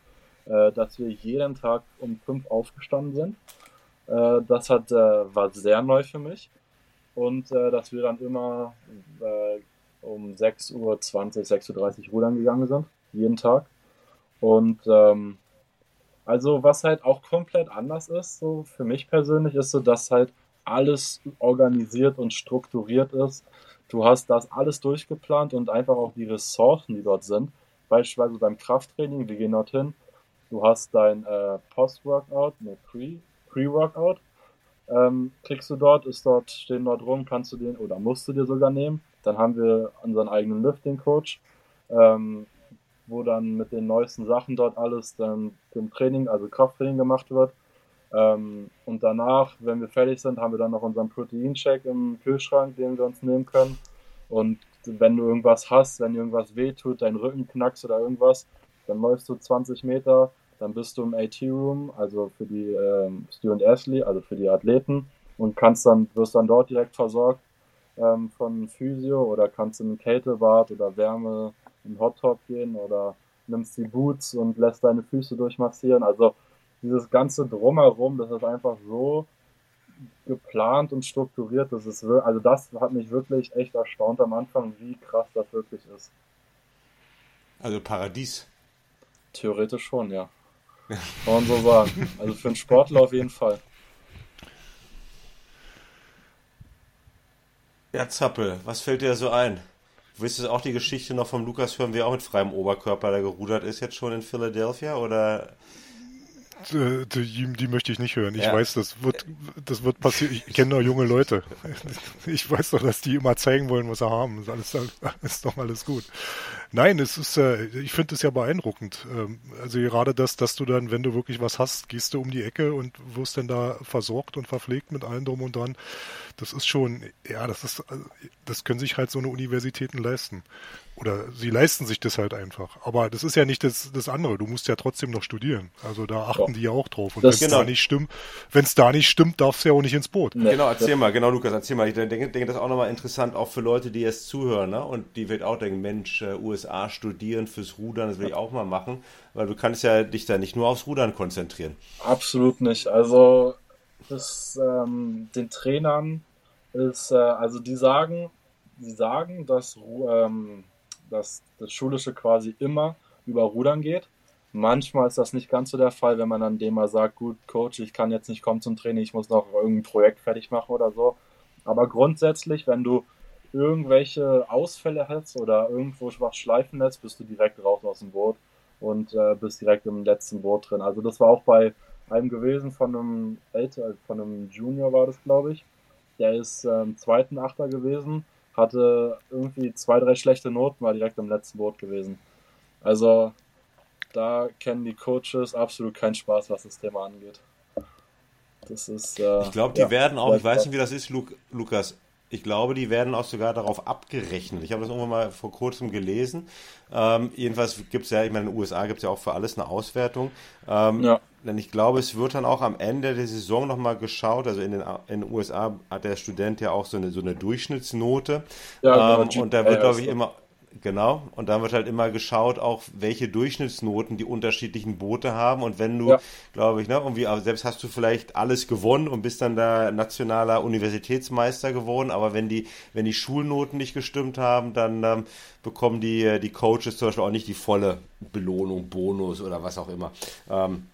äh, dass wir jeden Tag um fünf aufgestanden sind. Äh, das hat, äh, war sehr neu für mich. Und dass wir dann immer um 6.20 Uhr, 6.30 Uhr rudern gegangen sind, jeden Tag. Und ähm, also was halt auch komplett anders ist, so für mich persönlich, ist so, dass halt alles organisiert und strukturiert ist. Du hast das alles durchgeplant und einfach auch die Ressourcen, die dort sind. Beispielsweise beim Krafttraining, wir gehen dorthin, du hast dein äh, Post-Workout, ne, Pre-Workout, ähm, kriegst du dort, ist dort, stehen dort rum, kannst du den oder musst du dir sogar nehmen. Dann haben wir unseren eigenen Lifting-Coach. Ähm, wo dann mit den neuesten Sachen dort alles dann im Training, also Krafttraining gemacht wird. Ähm, und danach, wenn wir fertig sind, haben wir dann noch unseren Proteincheck im Kühlschrank, den wir uns nehmen können. Und wenn du irgendwas hast, wenn dir irgendwas wehtut, dein Rücken knackst oder irgendwas, dann läufst du 20 Meter, dann bist du im AT-Room, also für die ähm, Student Athlete, also für die Athleten und kannst dann, wirst dann dort direkt versorgt ähm, von Physio oder kannst in Kältebad oder Wärme in Hot Top gehen oder nimmst die Boots und lässt deine Füße durchmassieren. Also dieses ganze Drumherum, das ist einfach so geplant und strukturiert. Das ist, also das hat mich wirklich echt erstaunt am Anfang, wie krass das wirklich ist. Also Paradies. Theoretisch schon, ja. Kann man so sagen. Also für einen Sportler auf jeden Fall. Ja, Zappel, was fällt dir so ein? Willst du auch die Geschichte noch vom Lukas hören, wie er auch mit freiem Oberkörper da gerudert ist, jetzt schon in Philadelphia? Oder die, die, die, möchte ich nicht hören. Ich ja. weiß, das wird, das wird passieren. Ich kenne doch junge Leute. Ich weiß doch, dass die immer zeigen wollen, was sie haben. Ist, alles, ist doch alles gut. Nein, es ist, äh, ich finde es ja beeindruckend. Ähm, also gerade das, dass du dann, wenn du wirklich was hast, gehst du um die Ecke und wirst dann da versorgt und verpflegt mit allem drum und dran. Das ist schon, ja, das ist, also, das können sich halt so eine Universitäten leisten. Oder sie leisten sich das halt einfach. Aber das ist ja nicht das, das andere. Du musst ja trotzdem noch studieren. Also da achten ja. die ja auch drauf. Und wenn es genau. da nicht stimmt, wenn es da nicht stimmt, darfst du ja auch nicht ins Boot. Nee. Genau, erzähl mal, genau, Lukas, erzähl mal. Ich denke, denke das ist auch nochmal interessant, auch für Leute, die jetzt zuhören, ne? Und die wird auch denken, Mensch, uh, USA studieren fürs Rudern, das will ich auch mal machen. Weil du kannst ja dich da nicht nur aufs Rudern konzentrieren. Absolut nicht. Also das, ähm, den Trainern ist, äh, also die sagen, die sagen, dass ähm, dass das Schulische quasi immer über Rudern geht. Manchmal ist das nicht ganz so der Fall, wenn man dann dem mal sagt, gut, Coach, ich kann jetzt nicht kommen zum Training, ich muss noch irgendein Projekt fertig machen oder so. Aber grundsätzlich, wenn du irgendwelche Ausfälle hast oder irgendwo was schleifen lässt, bist du direkt raus aus dem Boot und äh, bist direkt im letzten Boot drin. Also das war auch bei einem gewesen von einem älter, von einem Junior war das, glaube ich. Der ist ähm, zweiten Achter gewesen hatte irgendwie zwei, drei schlechte Noten, war direkt im letzten Boot gewesen. Also da kennen die Coaches absolut keinen Spaß, was das Thema angeht. Das ist. Äh, ich glaube, die ja, werden auch, ich weiß nicht, wie das ist, Lukas. Ich glaube, die werden auch sogar darauf abgerechnet. Ich habe das irgendwann mal vor kurzem gelesen. Ähm, jedenfalls gibt es ja, ich meine, in den USA gibt es ja auch für alles eine Auswertung. Ähm, ja. Denn ich glaube, es wird dann auch am Ende der Saison nochmal geschaut. Also in den, in den USA hat der Student ja auch so eine, so eine Durchschnittsnote. Ja, genau, ähm, und da wird, glaube ich, immer Genau, und dann wird halt immer geschaut, auch welche Durchschnittsnoten die unterschiedlichen Boote haben. Und wenn du, ja. glaube ich, ne, irgendwie, selbst hast du vielleicht alles gewonnen und bist dann da nationaler Universitätsmeister geworden, aber wenn die, wenn die Schulnoten nicht gestimmt haben, dann ähm, bekommen die, die Coaches zum Beispiel auch nicht die volle Belohnung, Bonus oder was auch immer. Ähm,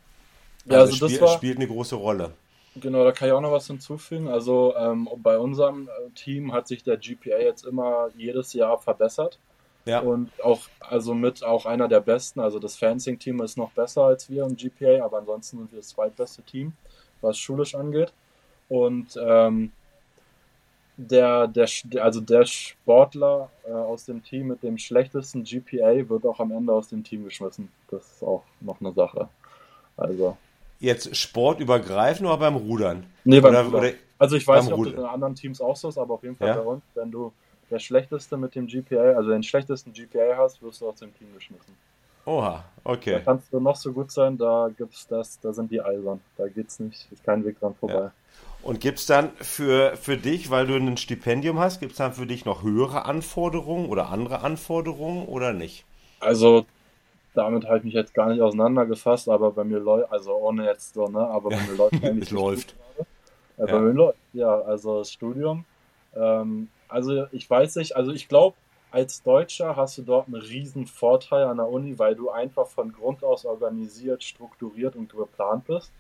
ja, also, also das spiel, spielt eine große Rolle. Genau, da kann ich auch noch was hinzufügen. Also ähm, bei unserem äh, Team hat sich der GPA jetzt immer jedes Jahr verbessert. Ja. Und auch, also mit auch einer der besten, also das Fencing-Team ist noch besser als wir im GPA, aber ansonsten sind wir das zweitbeste Team, was schulisch angeht. Und ähm, der, der, also der Sportler äh, aus dem Team mit dem schlechtesten GPA wird auch am Ende aus dem Team geschmissen. Das ist auch noch eine Sache. Also. Jetzt sportübergreifend oder beim Rudern? Nee, beim oder, Rudern. Oder also ich weiß nicht, ob das in anderen Teams auch so ist, aber auf jeden Fall ja? bei uns, wenn du der schlechteste mit dem GPA, also den schlechtesten GPA hast, wirst du aus dem Team geschmissen. Oha, okay. Da kannst du noch so gut sein, da gibt's das, da sind die eisern. Da geht's nicht, ist kein Weg dran vorbei. Ja. Und gibt es dann für, für dich, weil du ein Stipendium hast, gibt es dann für dich noch höhere Anforderungen oder andere Anforderungen oder nicht? Also damit habe ich mich jetzt gar nicht auseinandergefasst, aber bei mir läuft, also ohne jetzt so, ne, aber bei mir läuft eigentlich. es läuft. Äh, bei ja. mir läuft, ja, also das Studium. Ähm, also ich weiß nicht, also ich glaube, als Deutscher hast du dort einen riesen Vorteil an der Uni, weil du einfach von Grund aus organisiert, strukturiert und geplant bist.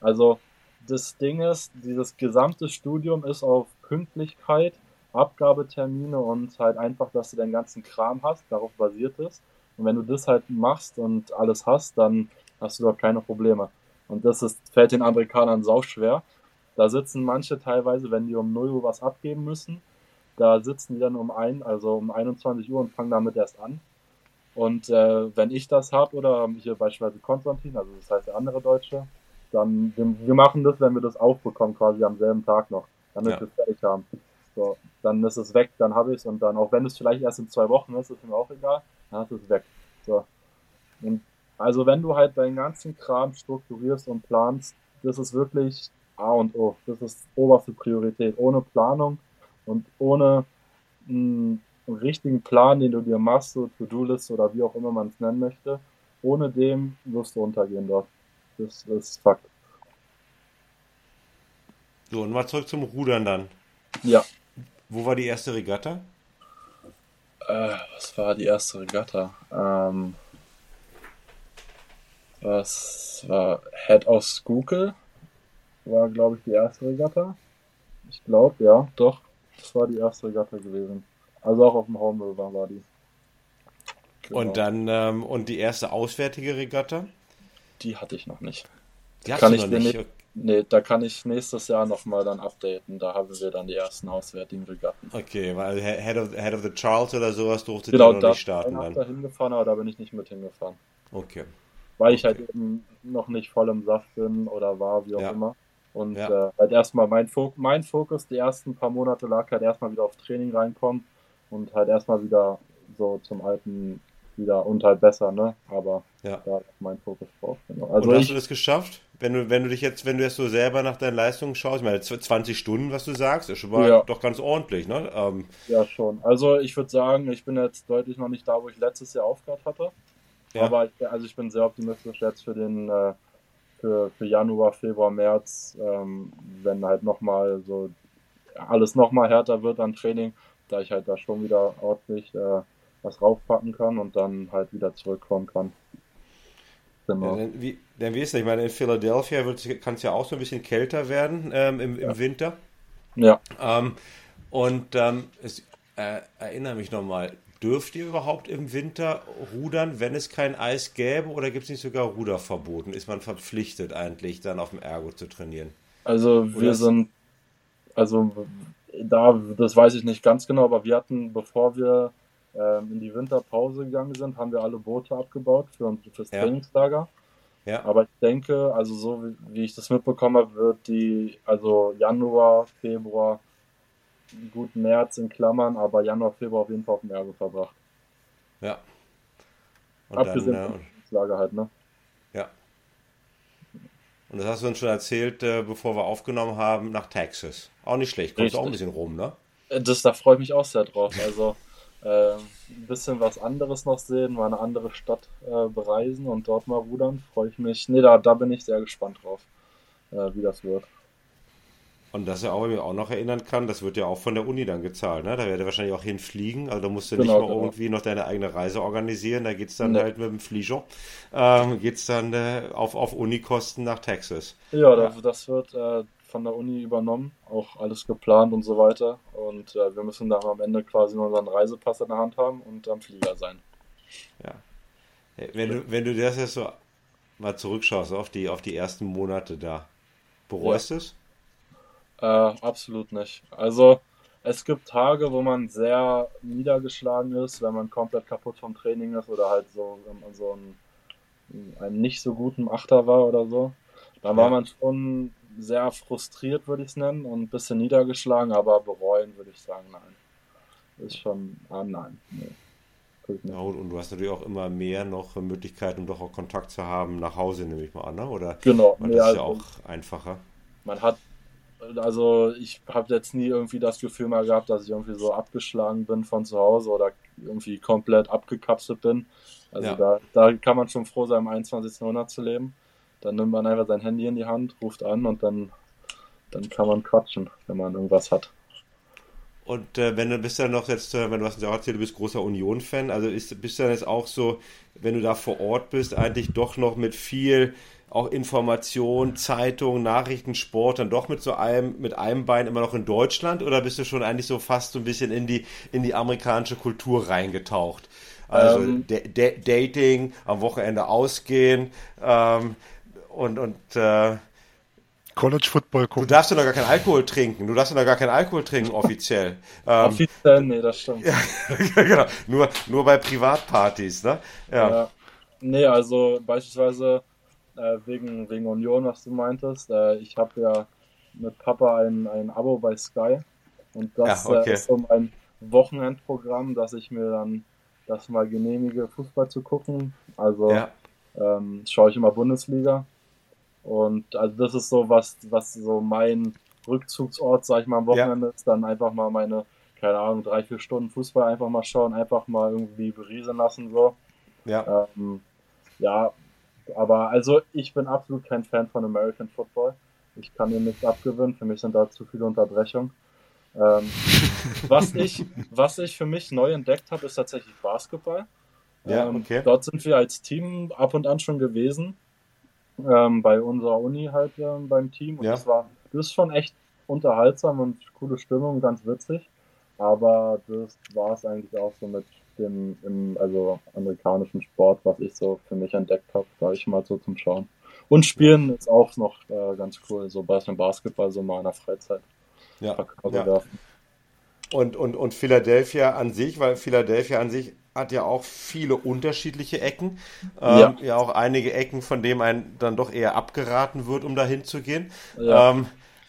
Also das Ding ist, dieses gesamte Studium ist auf Pünktlichkeit, Abgabetermine und halt einfach, dass du deinen ganzen Kram hast, darauf basiert ist. Und wenn du das halt machst und alles hast, dann hast du dort keine Probleme. Und das ist, fällt den Amerikanern sau schwer. Da sitzen manche teilweise, wenn die um 0 Uhr was abgeben müssen, da sitzen die dann um ein, also um 21 Uhr und fangen damit erst an. Und äh, wenn ich das habe oder hier beispielsweise Konstantin, also das heißt der andere Deutsche, dann wir, wir, machen das, wenn wir das aufbekommen, quasi am selben Tag noch, damit ja. wir es fertig haben. So, dann ist es weg, dann habe ich es und dann, auch wenn es vielleicht erst in zwei Wochen ist, ist mir auch egal, dann hast du es weg. So. Und also wenn du halt deinen ganzen Kram strukturierst und planst, das ist wirklich A und O. Das ist oberste Priorität. Ohne Planung und ohne einen richtigen Plan, den du dir machst, so To-Do-List oder wie auch immer man es nennen möchte, ohne dem wirst du untergehen dort. Das, das ist Fakt. So, und mal zurück zum Rudern dann. Ja. Wo war die erste Regatta? Äh, was war die erste Regatta? Ähm, was war Head of Schuylkill? War, glaube ich, die erste Regatta. Ich glaube, ja, doch. Das war die erste Regatta gewesen. Also auch auf dem Home River war die. Genau. Und dann, ähm, und die erste auswärtige Regatta? Die hatte ich noch nicht. Die kann ich noch nicht? Nee, da kann ich nächstes Jahr nochmal dann updaten. Da haben wir dann die ersten auswärtigen Regatten. Okay, weil Head of, Head of the Charles oder sowas durfte genau, noch nicht starten. Genau, da hingefahren, aber da bin ich nicht mit hingefahren. Okay. Weil ich okay. halt eben noch nicht voll im Saft bin oder war, wie auch ja. immer. Und ja. äh, halt erstmal mein, Fok mein Fokus die ersten paar Monate lag halt erstmal wieder auf Training reinkommen und halt erstmal wieder so zum alten wieder und halt besser, ne? Aber ja. da ist mein Fokus drauf. Genau. Also und hast ich, du das geschafft? Wenn du, wenn du dich jetzt, wenn du jetzt so selber nach deinen Leistungen schaust, ich meine, 20 Stunden, was du sagst, ist schon mal ja. doch ganz ordentlich, ne? Ähm, ja, schon. Also ich würde sagen, ich bin jetzt deutlich noch nicht da, wo ich letztes Jahr aufgehört hatte. Ja. Aber ich, also ich bin sehr optimistisch jetzt für den äh, für, für Januar, Februar, März, ähm, wenn halt nochmal so alles nochmal härter wird an Training, da ich halt da schon wieder ordentlich äh, was raufpacken kann und dann halt wieder zurückkommen kann. Genau. Ja, wie, dann wie ist das? Ich meine, in Philadelphia kann es ja auch so ein bisschen kälter werden ähm, im, im ja. Winter. Ja. Ähm, und ähm, es, äh, erinnere mich nochmal, dürft ihr überhaupt im Winter rudern, wenn es kein Eis gäbe oder gibt es nicht sogar Ruderverboten? Ist man verpflichtet eigentlich dann auf dem Ergo zu trainieren? Also wir sind, also da, das weiß ich nicht ganz genau, aber wir hatten, bevor wir ähm, in die Winterpause gegangen sind, haben wir alle Boote abgebaut für, fürs ja. Trainingslager. Ja. Aber ich denke, also so wie, wie ich das mitbekomme, wird die, also Januar, Februar, gut März in Klammern, aber Januar, Februar auf jeden Fall auf dem Ergo verbracht. Ja. Und Abgesehen dann, äh, Lager halt, ne? Ja. Und das hast du uns schon erzählt, äh, bevor wir aufgenommen haben, nach Texas. Auch nicht schlecht. Kommst du auch ein bisschen rum, ne? Das, da freue ich mich auch sehr drauf. Also, äh, ein bisschen was anderes noch sehen, mal eine andere Stadt äh, bereisen und dort mal rudern. Freue ich mich. Nee, da, da bin ich sehr gespannt drauf, äh, wie das wird. Und dass er auch, auch noch erinnern kann, das wird ja auch von der Uni dann gezahlt, ne? Da werde er wahrscheinlich auch hinfliegen. Also da musst du genau, nicht mal genau. irgendwie noch deine eigene Reise organisieren. Da geht es dann nee. halt mit dem Flieger, ähm, geht es dann äh, auf, auf Unikosten nach Texas. Ja, ja. das wird äh, von der Uni übernommen, auch alles geplant und so weiter. Und äh, wir müssen dann am Ende quasi nur unseren Reisepass in der Hand haben und am Flieger sein. Ja. Wenn du, wenn du das jetzt so mal zurückschaust auf die, auf die ersten Monate da, bereust ja. es? Äh, absolut nicht. Also es gibt Tage, wo man sehr niedergeschlagen ist, wenn man komplett kaputt vom Training ist oder halt so, so ein, einem nicht so guten Achter war oder so. Da ja. war man schon sehr frustriert, würde ich es nennen, und ein bisschen niedergeschlagen, aber bereuen würde ich sagen, nein. Ist schon, ah nein. Nee. Ja, und, und, du hast natürlich auch immer mehr noch Möglichkeiten, um doch auch Kontakt zu haben nach Hause, nehme ich mal an, ne? oder? Genau. Das nee, ist ja also auch einfacher. Man hat also ich habe jetzt nie irgendwie das Gefühl mal gehabt, dass ich irgendwie so abgeschlagen bin von zu Hause oder irgendwie komplett abgekapselt bin. Also ja. da, da kann man schon froh sein, im 21. Jahrhundert zu leben. Dann nimmt man einfach sein Handy in die Hand, ruft an und dann, dann kann man quatschen, wenn man irgendwas hat. Und äh, wenn du bist ja noch jetzt, äh, wenn du hast ja erzählt, du bist großer Union-Fan, also ist, bist du dann jetzt auch so, wenn du da vor Ort bist, eigentlich doch noch mit viel auch Information, Zeitung, Nachrichten, Sport dann doch mit so einem, mit einem Bein immer noch in Deutschland oder bist du schon eigentlich so fast so ein bisschen in die, in die amerikanische Kultur reingetaucht? Also ähm, Dating, am Wochenende ausgehen ähm, und, und äh, College Football gucken. Du darfst ja noch gar keinen Alkohol trinken. Du darfst ja noch gar keinen Alkohol trinken, offiziell. ähm, offiziell, nee, das stimmt. ja, genau. Nur, nur bei Privatpartys, ne? Ja. ja. Nee, also beispielsweise äh, wegen, wegen Union, was du meintest. Äh, ich habe ja mit Papa ein, ein Abo bei Sky und das ja, okay. äh, ist so ein Wochenendprogramm, dass ich mir dann das mal genehmige, Fußball zu gucken. Also ja. ähm, schaue ich immer Bundesliga. Und also das ist so was, was so mein Rückzugsort, sag ich mal, am Wochenende ja. ist, dann einfach mal meine, keine Ahnung, drei, vier Stunden Fußball einfach mal schauen, einfach mal irgendwie beriesen lassen, so. Ja. Ähm, ja, aber also ich bin absolut kein Fan von American Football. Ich kann mir nichts abgewöhnen. Für mich sind da zu viele Unterbrechungen. Ähm, was, ich, was ich für mich neu entdeckt habe, ist tatsächlich Basketball. Ja, ähm, okay. dort sind wir als Team ab und an schon gewesen. Ähm, bei unserer Uni halt ähm, beim Team. Und ja. das war das ist schon echt unterhaltsam und coole Stimmung, ganz witzig. Aber das war es eigentlich auch so mit dem im, also amerikanischen Sport, was ich so für mich entdeckt habe, sage ich mal so zum Schauen. Und Spielen ist auch noch äh, ganz cool, so bei dem Basketball so mal in der Freizeit. Ja, ja. Und, und, und Philadelphia an sich, weil Philadelphia an sich hat ja auch viele unterschiedliche Ecken. Ähm, ja. ja. auch einige Ecken, von denen ein dann doch eher abgeraten wird, um dahin zu gehen. Ja. Ähm,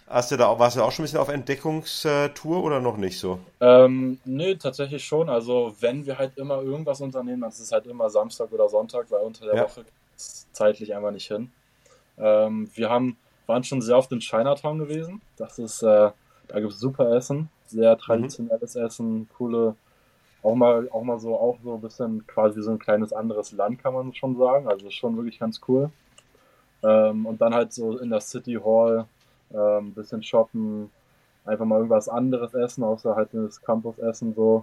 Hast du da, warst du auch schon ein bisschen auf Entdeckungstour oder noch nicht so? Ähm, nee, tatsächlich schon. Also wenn wir halt immer irgendwas unternehmen, dann ist es halt immer Samstag oder Sonntag, weil unter der ja. Woche zeitlich einfach nicht hin. Ähm, wir haben, waren schon sehr oft in Chinatown gewesen. Das ist, äh, da gibt es super Essen, sehr mhm. traditionelles mhm. Essen, coole, auch mal, auch mal so, auch so ein bisschen quasi so ein kleines anderes Land, kann man schon sagen. Also schon wirklich ganz cool. Ähm, und dann halt so in der City Hall ein ähm, bisschen shoppen, einfach mal irgendwas anderes essen, außer halt das Campus-Essen so.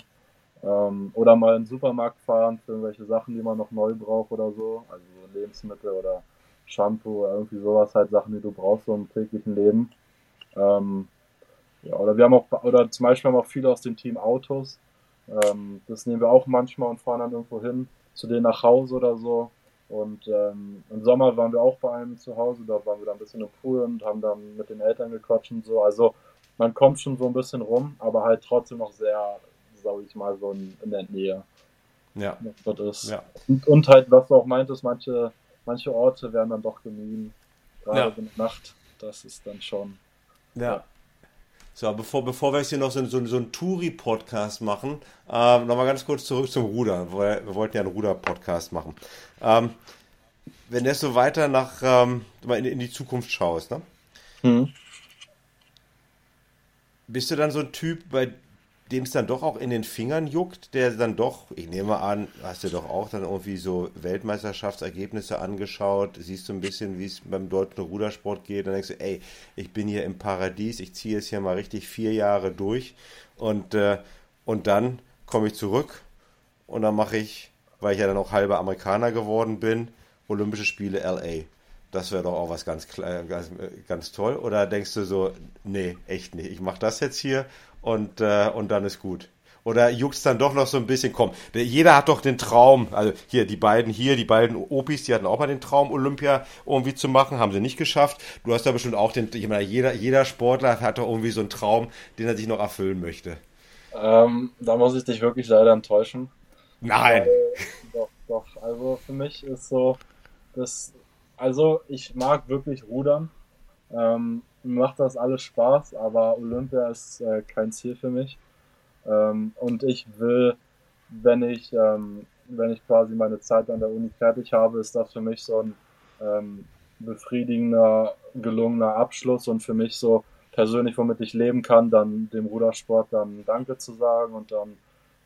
Ähm, oder mal in den Supermarkt fahren für irgendwelche Sachen, die man noch neu braucht oder so. Also Lebensmittel oder Shampoo oder irgendwie sowas, halt Sachen, die du brauchst so im täglichen Leben. Ähm, ja, oder wir haben auch, oder zum Beispiel haben auch viele aus dem Team Autos. Ähm, das nehmen wir auch manchmal und fahren dann irgendwo hin, zu denen nach Hause oder so. Und ähm, im Sommer waren wir auch bei einem zu Hause, da waren wir dann ein bisschen im Pool und haben dann mit den Eltern gequatscht und so. Also man kommt schon so ein bisschen rum, aber halt trotzdem noch sehr, sag ich mal, so in, in der Nähe. Ja. Das ist. ja. Und, und, halt, was du auch meintest, manche, manche Orte werden dann doch gemieden. Gerade ja. in der Nacht. Das ist dann schon. ja. ja. So, bevor, bevor wir jetzt hier noch so, so, so einen Touri-Podcast machen, ähm, nochmal ganz kurz zurück zum Ruder. Wir, wir wollten ja einen Ruder-Podcast machen. Ähm, wenn du jetzt so weiter nach ähm, in, in, die Zukunft schaust, ne? Mhm. Bist du dann so ein Typ, bei den es dann doch auch in den Fingern juckt, der dann doch, ich nehme an, hast du doch auch dann irgendwie so Weltmeisterschaftsergebnisse angeschaut, siehst du ein bisschen, wie es beim deutschen Rudersport geht, dann denkst du, ey, ich bin hier im Paradies, ich ziehe es hier mal richtig vier Jahre durch und, äh, und dann komme ich zurück und dann mache ich, weil ich ja dann auch halber Amerikaner geworden bin, Olympische Spiele LA. Das wäre doch auch was ganz, ganz, ganz toll. Oder denkst du so, nee, echt nicht. Ich mache das jetzt hier und, äh, und dann ist gut. Oder juckt dann doch noch so ein bisschen, komm, jeder hat doch den Traum, also hier, die beiden hier, die beiden Opis, die hatten auch mal den Traum, Olympia irgendwie zu machen, haben sie nicht geschafft. Du hast da bestimmt auch den, ich meine, jeder, jeder Sportler hat doch irgendwie so einen Traum, den er sich noch erfüllen möchte. Ähm, da muss ich dich wirklich leider enttäuschen. Nein. Weil, doch, doch, also für mich ist so, das, also ich mag wirklich Rudern. Ähm, macht das alles Spaß, aber Olympia ist äh, kein Ziel für mich. Ähm, und ich will, wenn ich, ähm, wenn ich quasi meine Zeit an der Uni fertig habe, ist das für mich so ein ähm, befriedigender, gelungener Abschluss und für mich so persönlich, womit ich leben kann, dann dem Rudersport dann Danke zu sagen und dann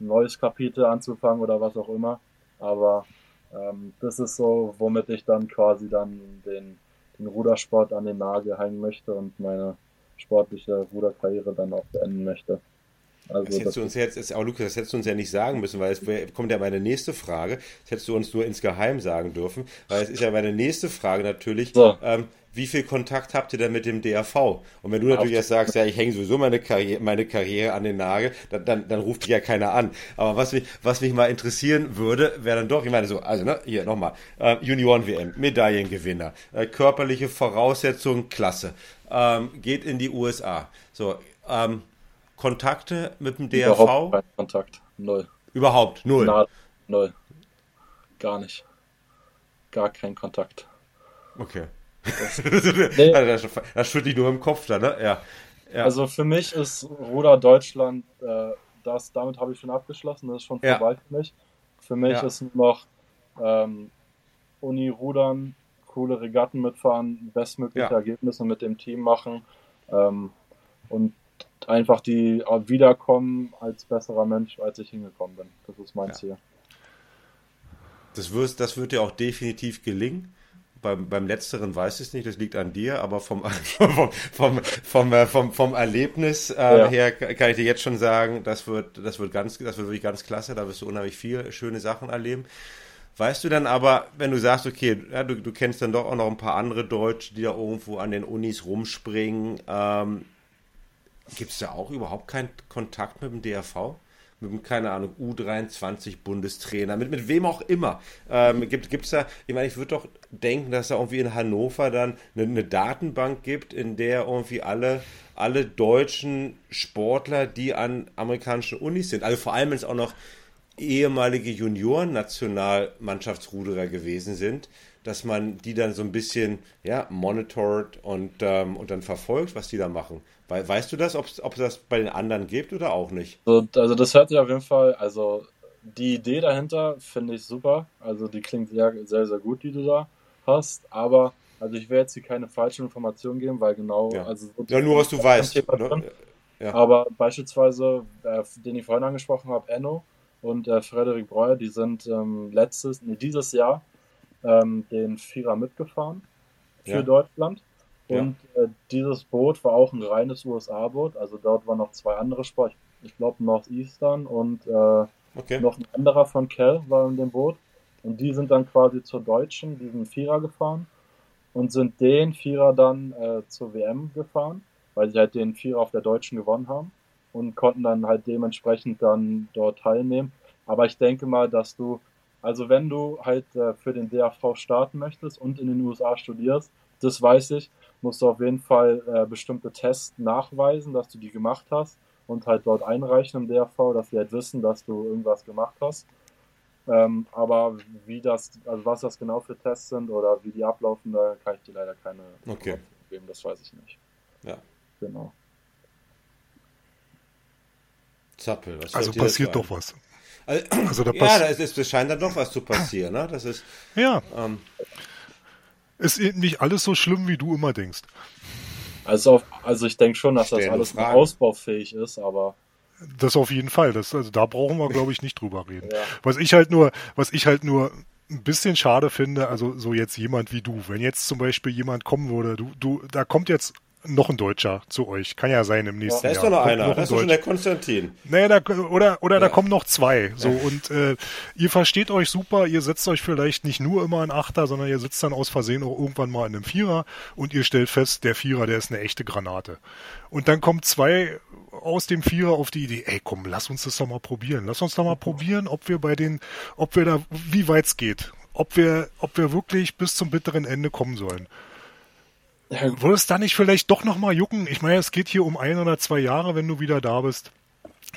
ein neues Kapitel anzufangen oder was auch immer. Aber ähm, das ist so, womit ich dann quasi dann den, den Rudersport an den Nagel hängen möchte und meine sportliche Ruderkarriere dann auch beenden möchte. Also das hättest du uns jetzt, ist auch Lukas, das hättest du uns ja nicht sagen müssen, weil es kommt ja meine nächste Frage. Das hättest du uns nur insgeheim sagen dürfen, weil es ist ja meine nächste Frage natürlich. So. Ähm, wie viel Kontakt habt ihr denn mit dem DRV? Und wenn du natürlich jetzt sagst, ja, ich hänge sowieso meine Karriere, meine Karriere an den Nagel, dann, dann, dann ruft dich ja keiner an. Aber was mich, was mich mal interessieren würde, wäre dann doch, ich meine so, also ne, hier nochmal, äh, Junioren-WM, Medaillengewinner, äh, körperliche Voraussetzungen, klasse, ähm, geht in die USA. So, ähm, Kontakte mit dem DRV? Überhaupt kein Kontakt, null. Überhaupt, null? Na, null. Gar nicht. Gar kein Kontakt. Okay. nee. Also das, das nur im Kopf da, ne? Ja. ja. Also für mich ist Ruder Deutschland, äh, das, damit habe ich schon abgeschlossen, das ist schon vorbei ja. für mich. Für mich ja. ist noch ähm, Uni-Rudern, coole Regatten mitfahren, bestmögliche Ergebnisse mit dem Team machen ähm, und einfach die wiederkommen als besserer Mensch, als ich hingekommen bin. Das ist mein Ziel. Das, wirst, das wird dir auch definitiv gelingen. Beim, beim letzteren weiß ich es nicht, das liegt an dir, aber vom, vom, vom, vom, äh, vom, vom Erlebnis äh, ja. her kann ich dir jetzt schon sagen, das wird, das wird ganz, das wird wirklich ganz klasse, da wirst du unheimlich viel schöne Sachen erleben. Weißt du dann aber, wenn du sagst, okay, ja, du, du kennst dann doch auch noch ein paar andere Deutsche, die da irgendwo an den Unis rumspringen, ähm, gibt es da auch überhaupt keinen Kontakt mit dem DRV? mit dem, keine Ahnung, U23-Bundestrainer, mit, mit wem auch immer. Ähm, gibt es da, ich meine, ich würde doch denken, dass da irgendwie in Hannover dann eine, eine, Datenbank gibt, in der irgendwie alle, alle deutschen Sportler, die an amerikanischen Unis sind, also vor allem, wenn es auch noch ehemalige Junioren-Nationalmannschaftsruderer gewesen sind, dass man die dann so ein bisschen ja, monitort und, ähm, und dann verfolgt, was die da machen. Weißt du das, ob es das bei den anderen gibt oder auch nicht? Also, also das hört sich auf jeden Fall, also die Idee dahinter finde ich super. Also die klingt sehr, sehr, sehr gut, die du da hast. Aber also ich werde jetzt hier keine falschen Informationen geben, weil genau, ja. also ja, nur was du weißt. Ne? Ja. Aber beispielsweise, äh, den ich vorhin angesprochen habe, Enno und äh, Frederik Breuer, die sind ähm, letztes, nee, dieses Jahr ähm, den Vierer mitgefahren für ja. Deutschland. Und ja. äh, dieses Boot war auch ein reines USA-Boot. Also dort waren noch zwei andere Sport. Ich, ich glaube Northeastern und äh, okay. noch ein anderer von Kell war in dem Boot. Und die sind dann quasi zur Deutschen, diesen Vierer gefahren und sind den Vierer dann äh, zur WM gefahren, weil sie halt den Vierer auf der Deutschen gewonnen haben und konnten dann halt dementsprechend dann dort teilnehmen. Aber ich denke mal, dass du, also wenn du halt äh, für den DAV starten möchtest und in den USA studierst, das weiß ich, musst du auf jeden Fall äh, bestimmte Tests nachweisen, dass du die gemacht hast und halt dort einreichen im DRV, dass sie halt wissen, dass du irgendwas gemacht hast. Ähm, aber wie das, also was das genau für Tests sind oder wie die ablaufen, da kann ich dir leider keine okay. geben, das weiß ich nicht. Ja. Genau. Zappel, was also passiert doch was. Also, also da ja, es scheint dann doch was zu passieren, ne? Das ist. Ja. Ähm, ist eben nicht alles so schlimm, wie du immer denkst. Also, auf, also ich denke schon, dass das alles ausbaufähig ist, aber Das auf jeden Fall. Das, also da brauchen wir, glaube ich, nicht drüber reden. Ja. Was ich halt nur, was ich halt nur ein bisschen schade finde, also so jetzt jemand wie du, wenn jetzt zum Beispiel jemand kommen würde, du, du, da kommt jetzt noch ein Deutscher zu euch. Kann ja sein im nächsten Jahr. Da ist doch noch einer. Noch das ist schon der Konstantin. Naja, da, oder, oder ja. da kommen noch zwei. So, und äh, ihr versteht euch super, ihr setzt euch vielleicht nicht nur immer in Achter, sondern ihr sitzt dann aus Versehen auch irgendwann mal in einem Vierer und ihr stellt fest, der Vierer, der ist eine echte Granate. Und dann kommen zwei aus dem Vierer auf die Idee, ey komm, lass uns das doch mal probieren. Lass uns doch mal probieren, ob wir bei den, ob wir da, wie weit es geht. Ob wir, ob wir wirklich bis zum bitteren Ende kommen sollen. Würde es da nicht vielleicht doch nochmal jucken? Ich meine, es geht hier um ein oder zwei Jahre, wenn du wieder da bist.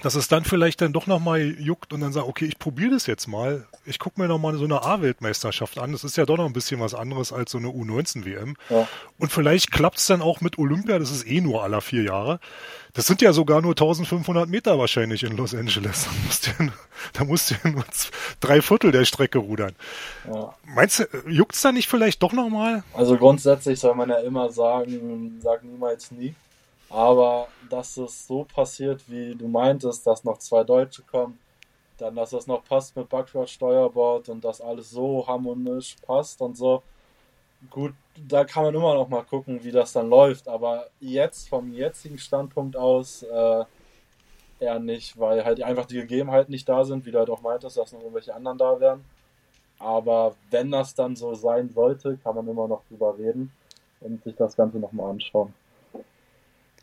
Dass es dann vielleicht dann doch nochmal juckt und dann sagt, okay, ich probiere das jetzt mal. Ich gucke mir nochmal so eine A-Weltmeisterschaft an. Das ist ja doch noch ein bisschen was anderes als so eine U19-WM. Ja. Und vielleicht klappt es dann auch mit Olympia, das ist eh nur aller vier Jahre. Das sind ja sogar nur 1500 Meter wahrscheinlich in Los Angeles. Da musst du ja, da musst du nur drei Viertel der Strecke rudern. Ja. Meinst du, juckt es da nicht vielleicht doch nochmal? Also grundsätzlich soll man ja immer sagen, sag niemals nie. Aber dass es so passiert, wie du meintest, dass noch zwei Deutsche kommen, dann dass das noch passt mit Backward Steuerbord und dass alles so harmonisch passt und so. Gut, da kann man immer noch mal gucken, wie das dann läuft. Aber jetzt, vom jetzigen Standpunkt aus, äh, eher nicht, weil halt einfach die Gegebenheiten nicht da sind, wie du halt auch meintest, dass noch irgendwelche anderen da wären. Aber wenn das dann so sein sollte, kann man immer noch drüber reden und sich das Ganze nochmal anschauen.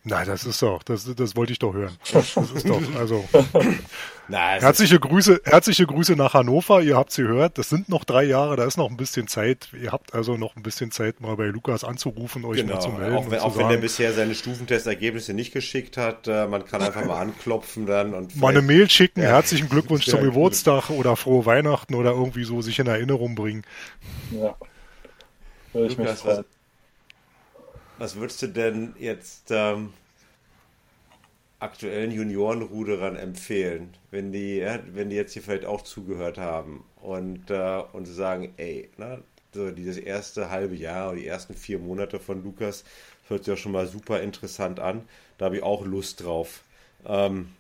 Nein, das ist doch, das, das wollte ich doch hören. Das, ist doch, also. Nein, herzliche Grüße, herzliche Grüße nach Hannover. Ihr habt sie gehört. Das sind noch drei Jahre, da ist noch ein bisschen Zeit. Ihr habt also noch ein bisschen Zeit, mal bei Lukas anzurufen, euch genau. mal zu melden. Auch, wenn, auch wenn er bisher seine Stufentestergebnisse nicht geschickt hat, äh, man kann einfach mal anklopfen dann und. Mal eine Mail schicken, ja. herzlichen Glückwunsch zum Geburtstag oder frohe Weihnachten oder irgendwie so sich in Erinnerung bringen. Ja. Würde ich Lukas, mich freuen. Was würdest du denn jetzt ähm, aktuellen Juniorenruderern empfehlen, wenn die, ja, wenn die jetzt hier vielleicht auch zugehört haben und, äh, und sagen, ey, na, so dieses erste halbe Jahr oder die ersten vier Monate von Lukas hört sich ja schon mal super interessant an. Da habe ich auch Lust drauf. Ähm,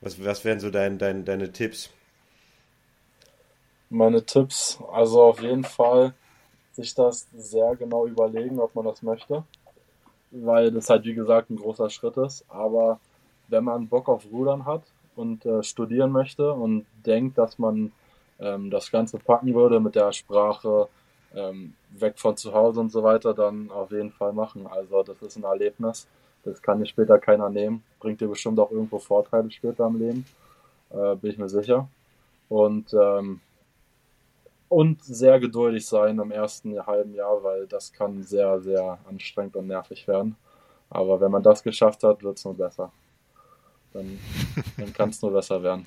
was, was wären so dein, dein, deine Tipps? Meine Tipps, also auf jeden Fall sich das sehr genau überlegen, ob man das möchte weil das halt wie gesagt ein großer Schritt ist. Aber wenn man Bock auf Rudern hat und äh, studieren möchte und denkt, dass man ähm, das Ganze packen würde mit der Sprache ähm, weg von zu Hause und so weiter, dann auf jeden Fall machen. Also das ist ein Erlebnis. Das kann dir später keiner nehmen. Bringt dir bestimmt auch irgendwo Vorteile später im Leben. Äh, bin ich mir sicher. Und ähm, und sehr geduldig sein im ersten halben Jahr, weil das kann sehr, sehr anstrengend und nervig werden. Aber wenn man das geschafft hat, wird es nur besser. Dann, dann kann es nur besser werden.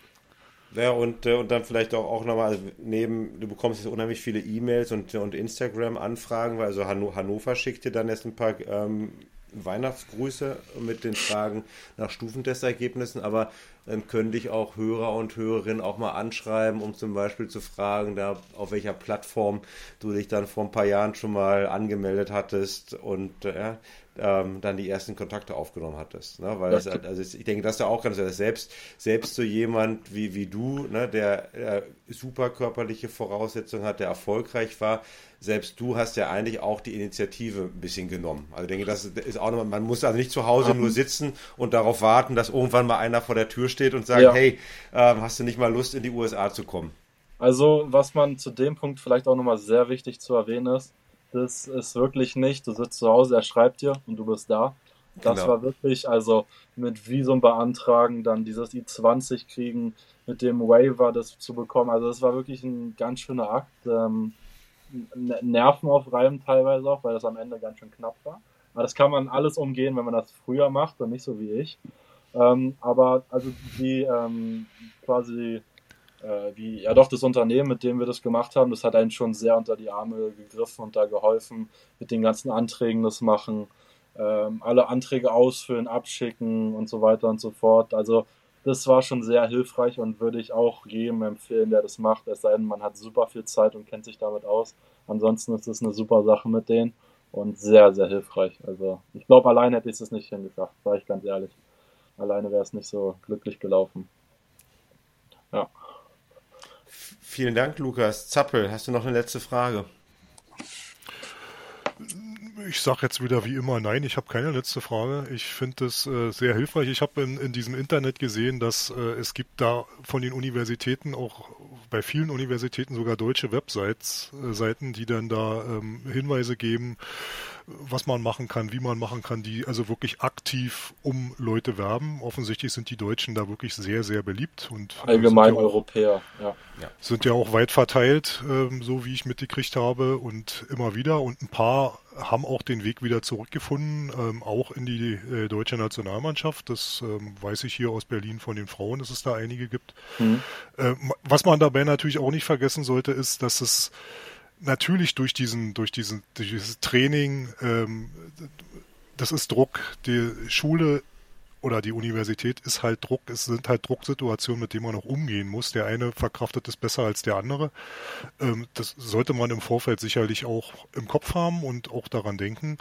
Ja, und, äh, und dann vielleicht auch, auch nochmal, also neben, du bekommst jetzt unheimlich viele E-Mails und, und Instagram-Anfragen, weil also Hannover schickt dir dann jetzt ein paar ähm, Weihnachtsgrüße mit den Fragen nach Stufentestergebnissen, aber dann können dich auch Hörer und Hörerinnen auch mal anschreiben, um zum Beispiel zu fragen, da auf welcher Plattform du dich dann vor ein paar Jahren schon mal angemeldet hattest und äh, ähm, dann die ersten Kontakte aufgenommen hattest. Ne? Weil das, also ich denke, das ist ja auch ganz selbst, selbst so jemand wie, wie du, ne, der äh, super körperliche Voraussetzungen hat, der erfolgreich war, selbst du hast ja eigentlich auch die Initiative ein bisschen genommen. Also ich denke, das ist auch noch, man muss also nicht zu Hause nur sitzen und darauf warten, dass irgendwann mal einer vor der Tür steht und sagt, ja. hey, ähm, hast du nicht mal Lust in die USA zu kommen? Also was man zu dem Punkt vielleicht auch nochmal sehr wichtig zu erwähnen ist, das ist wirklich nicht, du sitzt zu Hause, er schreibt dir und du bist da. Das genau. war wirklich, also mit Visum beantragen, dann dieses I-20 kriegen, mit dem Waiver das zu bekommen. Also das war wirklich ein ganz schöner Akt. Ähm, Nerven aufreiben teilweise auch, weil das am Ende ganz schön knapp war. Aber das kann man alles umgehen, wenn man das früher macht und nicht so wie ich. Ähm, aber also die ähm, quasi äh, wie, ja doch, das Unternehmen, mit dem wir das gemacht haben, das hat einen schon sehr unter die Arme gegriffen und da geholfen, mit den ganzen Anträgen das machen, ähm, alle Anträge ausfüllen, abschicken und so weiter und so fort. Also das war schon sehr hilfreich und würde ich auch jedem empfehlen, der das macht, es sei denn, man hat super viel Zeit und kennt sich damit aus. Ansonsten ist es eine super Sache mit denen und sehr, sehr hilfreich. Also ich glaube, allein hätte ich es nicht hingeschafft, sage ich ganz ehrlich. alleine wäre es nicht so glücklich gelaufen. Ja. Vielen Dank, Lukas. Zappel, hast du noch eine letzte Frage? Ich sage jetzt wieder wie immer nein, ich habe keine letzte Frage. Ich finde es äh, sehr hilfreich. Ich habe in, in, diesem Internet gesehen, dass äh, es gibt da von den Universitäten auch bei vielen Universitäten sogar deutsche Websites, äh, Seiten, die dann da ähm, Hinweise geben, was man machen kann, wie man machen kann, die also wirklich aktiv um Leute werben. Offensichtlich sind die Deutschen da wirklich sehr, sehr beliebt und äh, allgemein ja auch, Europäer, ja. Sind ja auch weit verteilt, ähm, so wie ich mitgekriegt habe und immer wieder und ein paar haben auch den Weg wieder zurückgefunden, ähm, auch in die äh, deutsche Nationalmannschaft. Das ähm, weiß ich hier aus Berlin von den Frauen, dass es da einige gibt. Mhm. Äh, was man dabei natürlich auch nicht vergessen sollte, ist, dass es natürlich durch diesen, durch diesen, durch dieses Training, ähm, das ist Druck. Die Schule oder die Universität ist halt Druck, es sind halt Drucksituationen, mit denen man auch umgehen muss. Der eine verkraftet es besser als der andere. Ähm, das sollte man im Vorfeld sicherlich auch im Kopf haben und auch daran denken.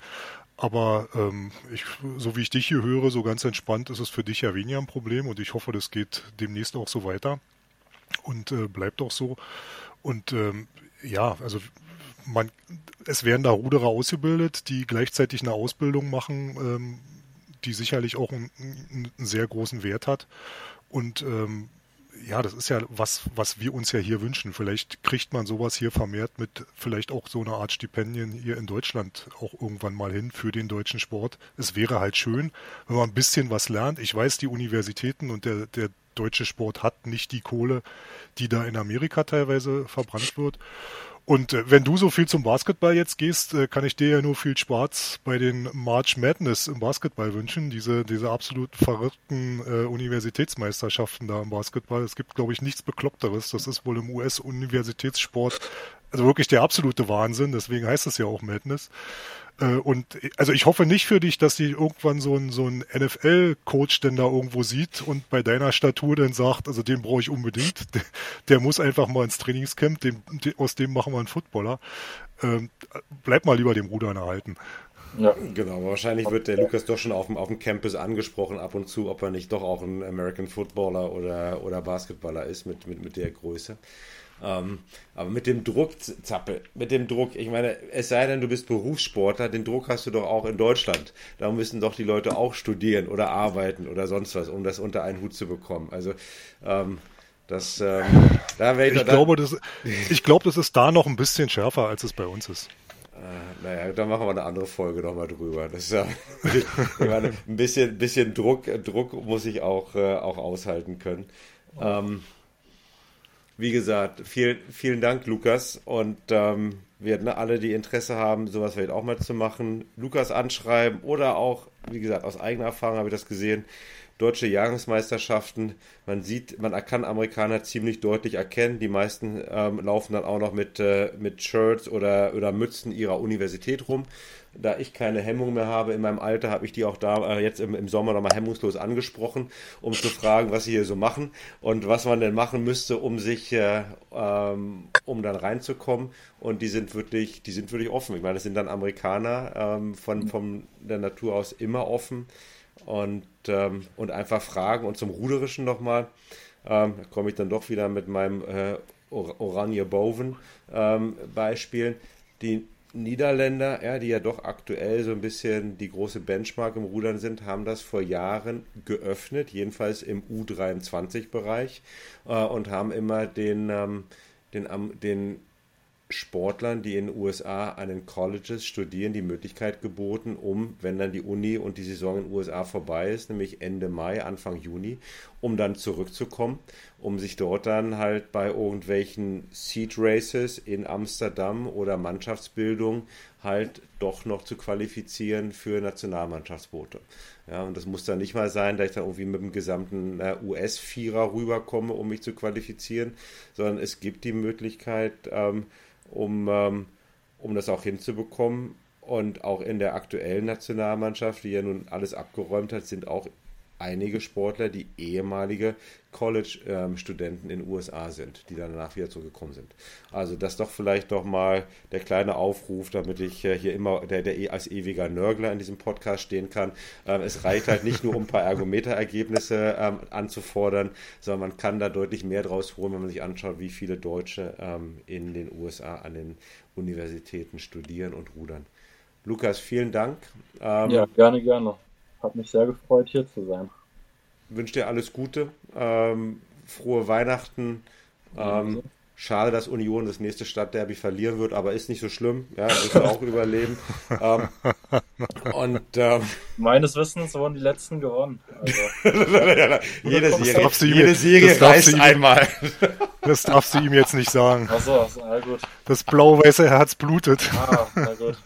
Aber ähm, ich, so wie ich dich hier höre, so ganz entspannt ist es für dich ja weniger ein Problem und ich hoffe, das geht demnächst auch so weiter und äh, bleibt auch so. Und ähm, ja, also man, es werden da Ruderer ausgebildet, die gleichzeitig eine Ausbildung machen, ähm, die sicherlich auch einen, einen, sehr großen Wert hat. Und ähm, ja, das ist ja was, was wir uns ja hier wünschen. Vielleicht kriegt man sowas hier vermehrt mit vielleicht auch so einer Art Stipendien hier in Deutschland auch irgendwann mal hin für den deutschen Sport. Es wäre halt schön, wenn man ein bisschen was lernt. Ich weiß, die Universitäten und der, der deutsche Sport hat nicht die Kohle, die da in Amerika teilweise verbrannt wird. Und äh, wenn du so viel zum Basketball jetzt gehst, äh, kann ich dir ja nur viel Spaß bei den March Madness im Basketball wünschen. Diese, diese absolut verrückten äh, Universitätsmeisterschaften da im Basketball. Es gibt, glaube ich, nichts Bekloppteres. Das ist wohl im US-Universitätssport also wirklich der absolute Wahnsinn. Deswegen heißt es ja auch Madness. Äh, und also ich hoffe nicht für dich, dass die irgendwann so ein, so ein NFL-Coach denn da irgendwo sieht und bei deiner Statur dann sagt, also den brauche ich unbedingt. Der, der, muss einfach mal ins Trainingscamp, dem, aus dem machen wir einen Footballer. Ähm, bleib mal lieber dem Rudern erhalten. Ja. Genau, wahrscheinlich wird der Lukas doch schon auf dem, auf dem Campus angesprochen ab und zu, ob er nicht doch auch ein American Footballer oder, oder Basketballer ist mit, mit, mit der Größe. Ähm, aber mit dem Druck, Zappe, mit dem Druck, ich meine, es sei denn, du bist Berufssportler, den Druck hast du doch auch in Deutschland. Da müssen doch die Leute auch studieren oder arbeiten oder sonst was, um das unter einen Hut zu bekommen. Also, ähm, das, ähm, da ich, ich, glaube, das, ich glaube, das ist da noch ein bisschen schärfer, als es bei uns ist. Äh, naja, da machen wir eine andere Folge nochmal drüber. Das ist ja, ich meine, ein bisschen, bisschen Druck, Druck muss ich auch, äh, auch aushalten können. Ähm, wie gesagt, viel, vielen Dank, Lukas. Und ähm, wir ne, alle, die Interesse haben, sowas vielleicht auch mal zu machen, Lukas anschreiben oder auch, wie gesagt, aus eigener Erfahrung habe ich das gesehen, deutsche Jahrgangsmeisterschaften. Man sieht, man kann Amerikaner ziemlich deutlich erkennen. Die meisten ähm, laufen dann auch noch mit, äh, mit Shirts oder, oder Mützen ihrer Universität rum da ich keine Hemmung mehr habe in meinem Alter, habe ich die auch da äh, jetzt im, im Sommer nochmal hemmungslos angesprochen, um zu fragen, was sie hier so machen und was man denn machen müsste, um sich, äh, ähm, um dann reinzukommen. Und die sind wirklich, die sind wirklich offen. Ich meine, das sind dann Amerikaner ähm, von, von der Natur aus immer offen und, ähm, und einfach fragen. Und zum Ruderischen nochmal, ähm, da komme ich dann doch wieder mit meinem äh, Oranje Boven ähm, Beispielen. Die Niederländer, ja, die ja doch aktuell so ein bisschen die große Benchmark im Rudern sind, haben das vor Jahren geöffnet, jedenfalls im U23-Bereich äh, und haben immer den, ähm, den, den Sportlern, die in den USA an den Colleges studieren, die Möglichkeit geboten, um, wenn dann die Uni und die Saison in den USA vorbei ist, nämlich Ende Mai, Anfang Juni, um dann zurückzukommen, um sich dort dann halt bei irgendwelchen Seed Races in Amsterdam oder Mannschaftsbildung halt doch noch zu qualifizieren für Nationalmannschaftsboote. Ja, und das muss dann nicht mal sein, dass ich da irgendwie mit dem gesamten US-Vierer rüberkomme, um mich zu qualifizieren, sondern es gibt die Möglichkeit, ähm, um, ähm, um das auch hinzubekommen. Und auch in der aktuellen Nationalmannschaft, die ja nun alles abgeräumt hat, sind auch einige Sportler, die ehemalige College-Studenten in den USA sind, die danach wieder zurückgekommen sind. Also das doch vielleicht doch mal der kleine Aufruf, damit ich äh, hier immer der, der als ewiger Nörgler in diesem Podcast stehen kann. Ähm, es reicht halt nicht nur, um ein paar Ergometer-Ergebnisse ähm, anzufordern, sondern man kann da deutlich mehr draus holen, wenn man sich anschaut, wie viele Deutsche ähm, in den USA an den Universitäten studieren und rudern. Lukas, vielen Dank. Ähm, ja, gerne, gerne. Hat mich sehr gefreut, hier zu sein. Wünsche dir alles Gute. Ähm, frohe Weihnachten. Ähm, schade, dass Union das nächste Stadtderby verlieren wird, aber ist nicht so schlimm. Ja, wirst du auch überleben. Ähm, und ähm, meines Wissens wurden die letzten gewonnen. Also. jede Serie, jede Serie reißt einmal. das darfst du ihm jetzt nicht sagen. Achso, na gut. Das blau-weiße Herz blutet. Ah, na gut.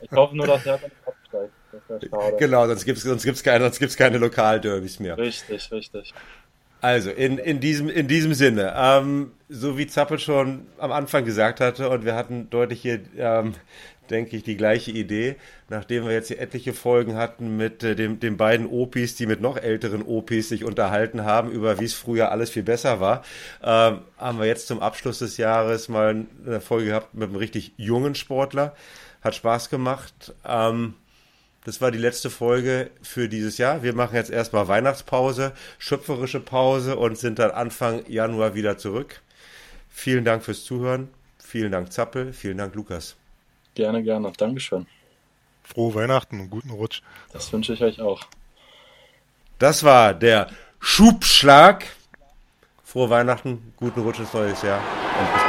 Ich hoffe nur, dass er absteigt. Genau, sonst gibt es sonst gibt's keine, keine Lokalderbys mehr. Richtig, richtig. Also, in, in, diesem, in diesem Sinne, ähm, so wie Zappel schon am Anfang gesagt hatte, und wir hatten deutlich hier, ähm, denke ich, die gleiche Idee, nachdem wir jetzt hier etliche Folgen hatten mit äh, dem, den beiden Opis, die mit noch älteren Opis sich unterhalten haben, über wie es früher alles viel besser war, ähm, haben wir jetzt zum Abschluss des Jahres mal eine Folge gehabt mit einem richtig jungen Sportler. Hat Spaß gemacht. Ähm, das war die letzte Folge für dieses Jahr. Wir machen jetzt erstmal Weihnachtspause, schöpferische Pause und sind dann Anfang Januar wieder zurück. Vielen Dank fürs Zuhören. Vielen Dank Zappel. Vielen Dank Lukas. Gerne, gerne. Dankeschön. Frohe Weihnachten und guten Rutsch. Das wünsche ich euch auch. Das war der Schubschlag. Frohe Weihnachten, guten Rutsch ins neues Jahr und bis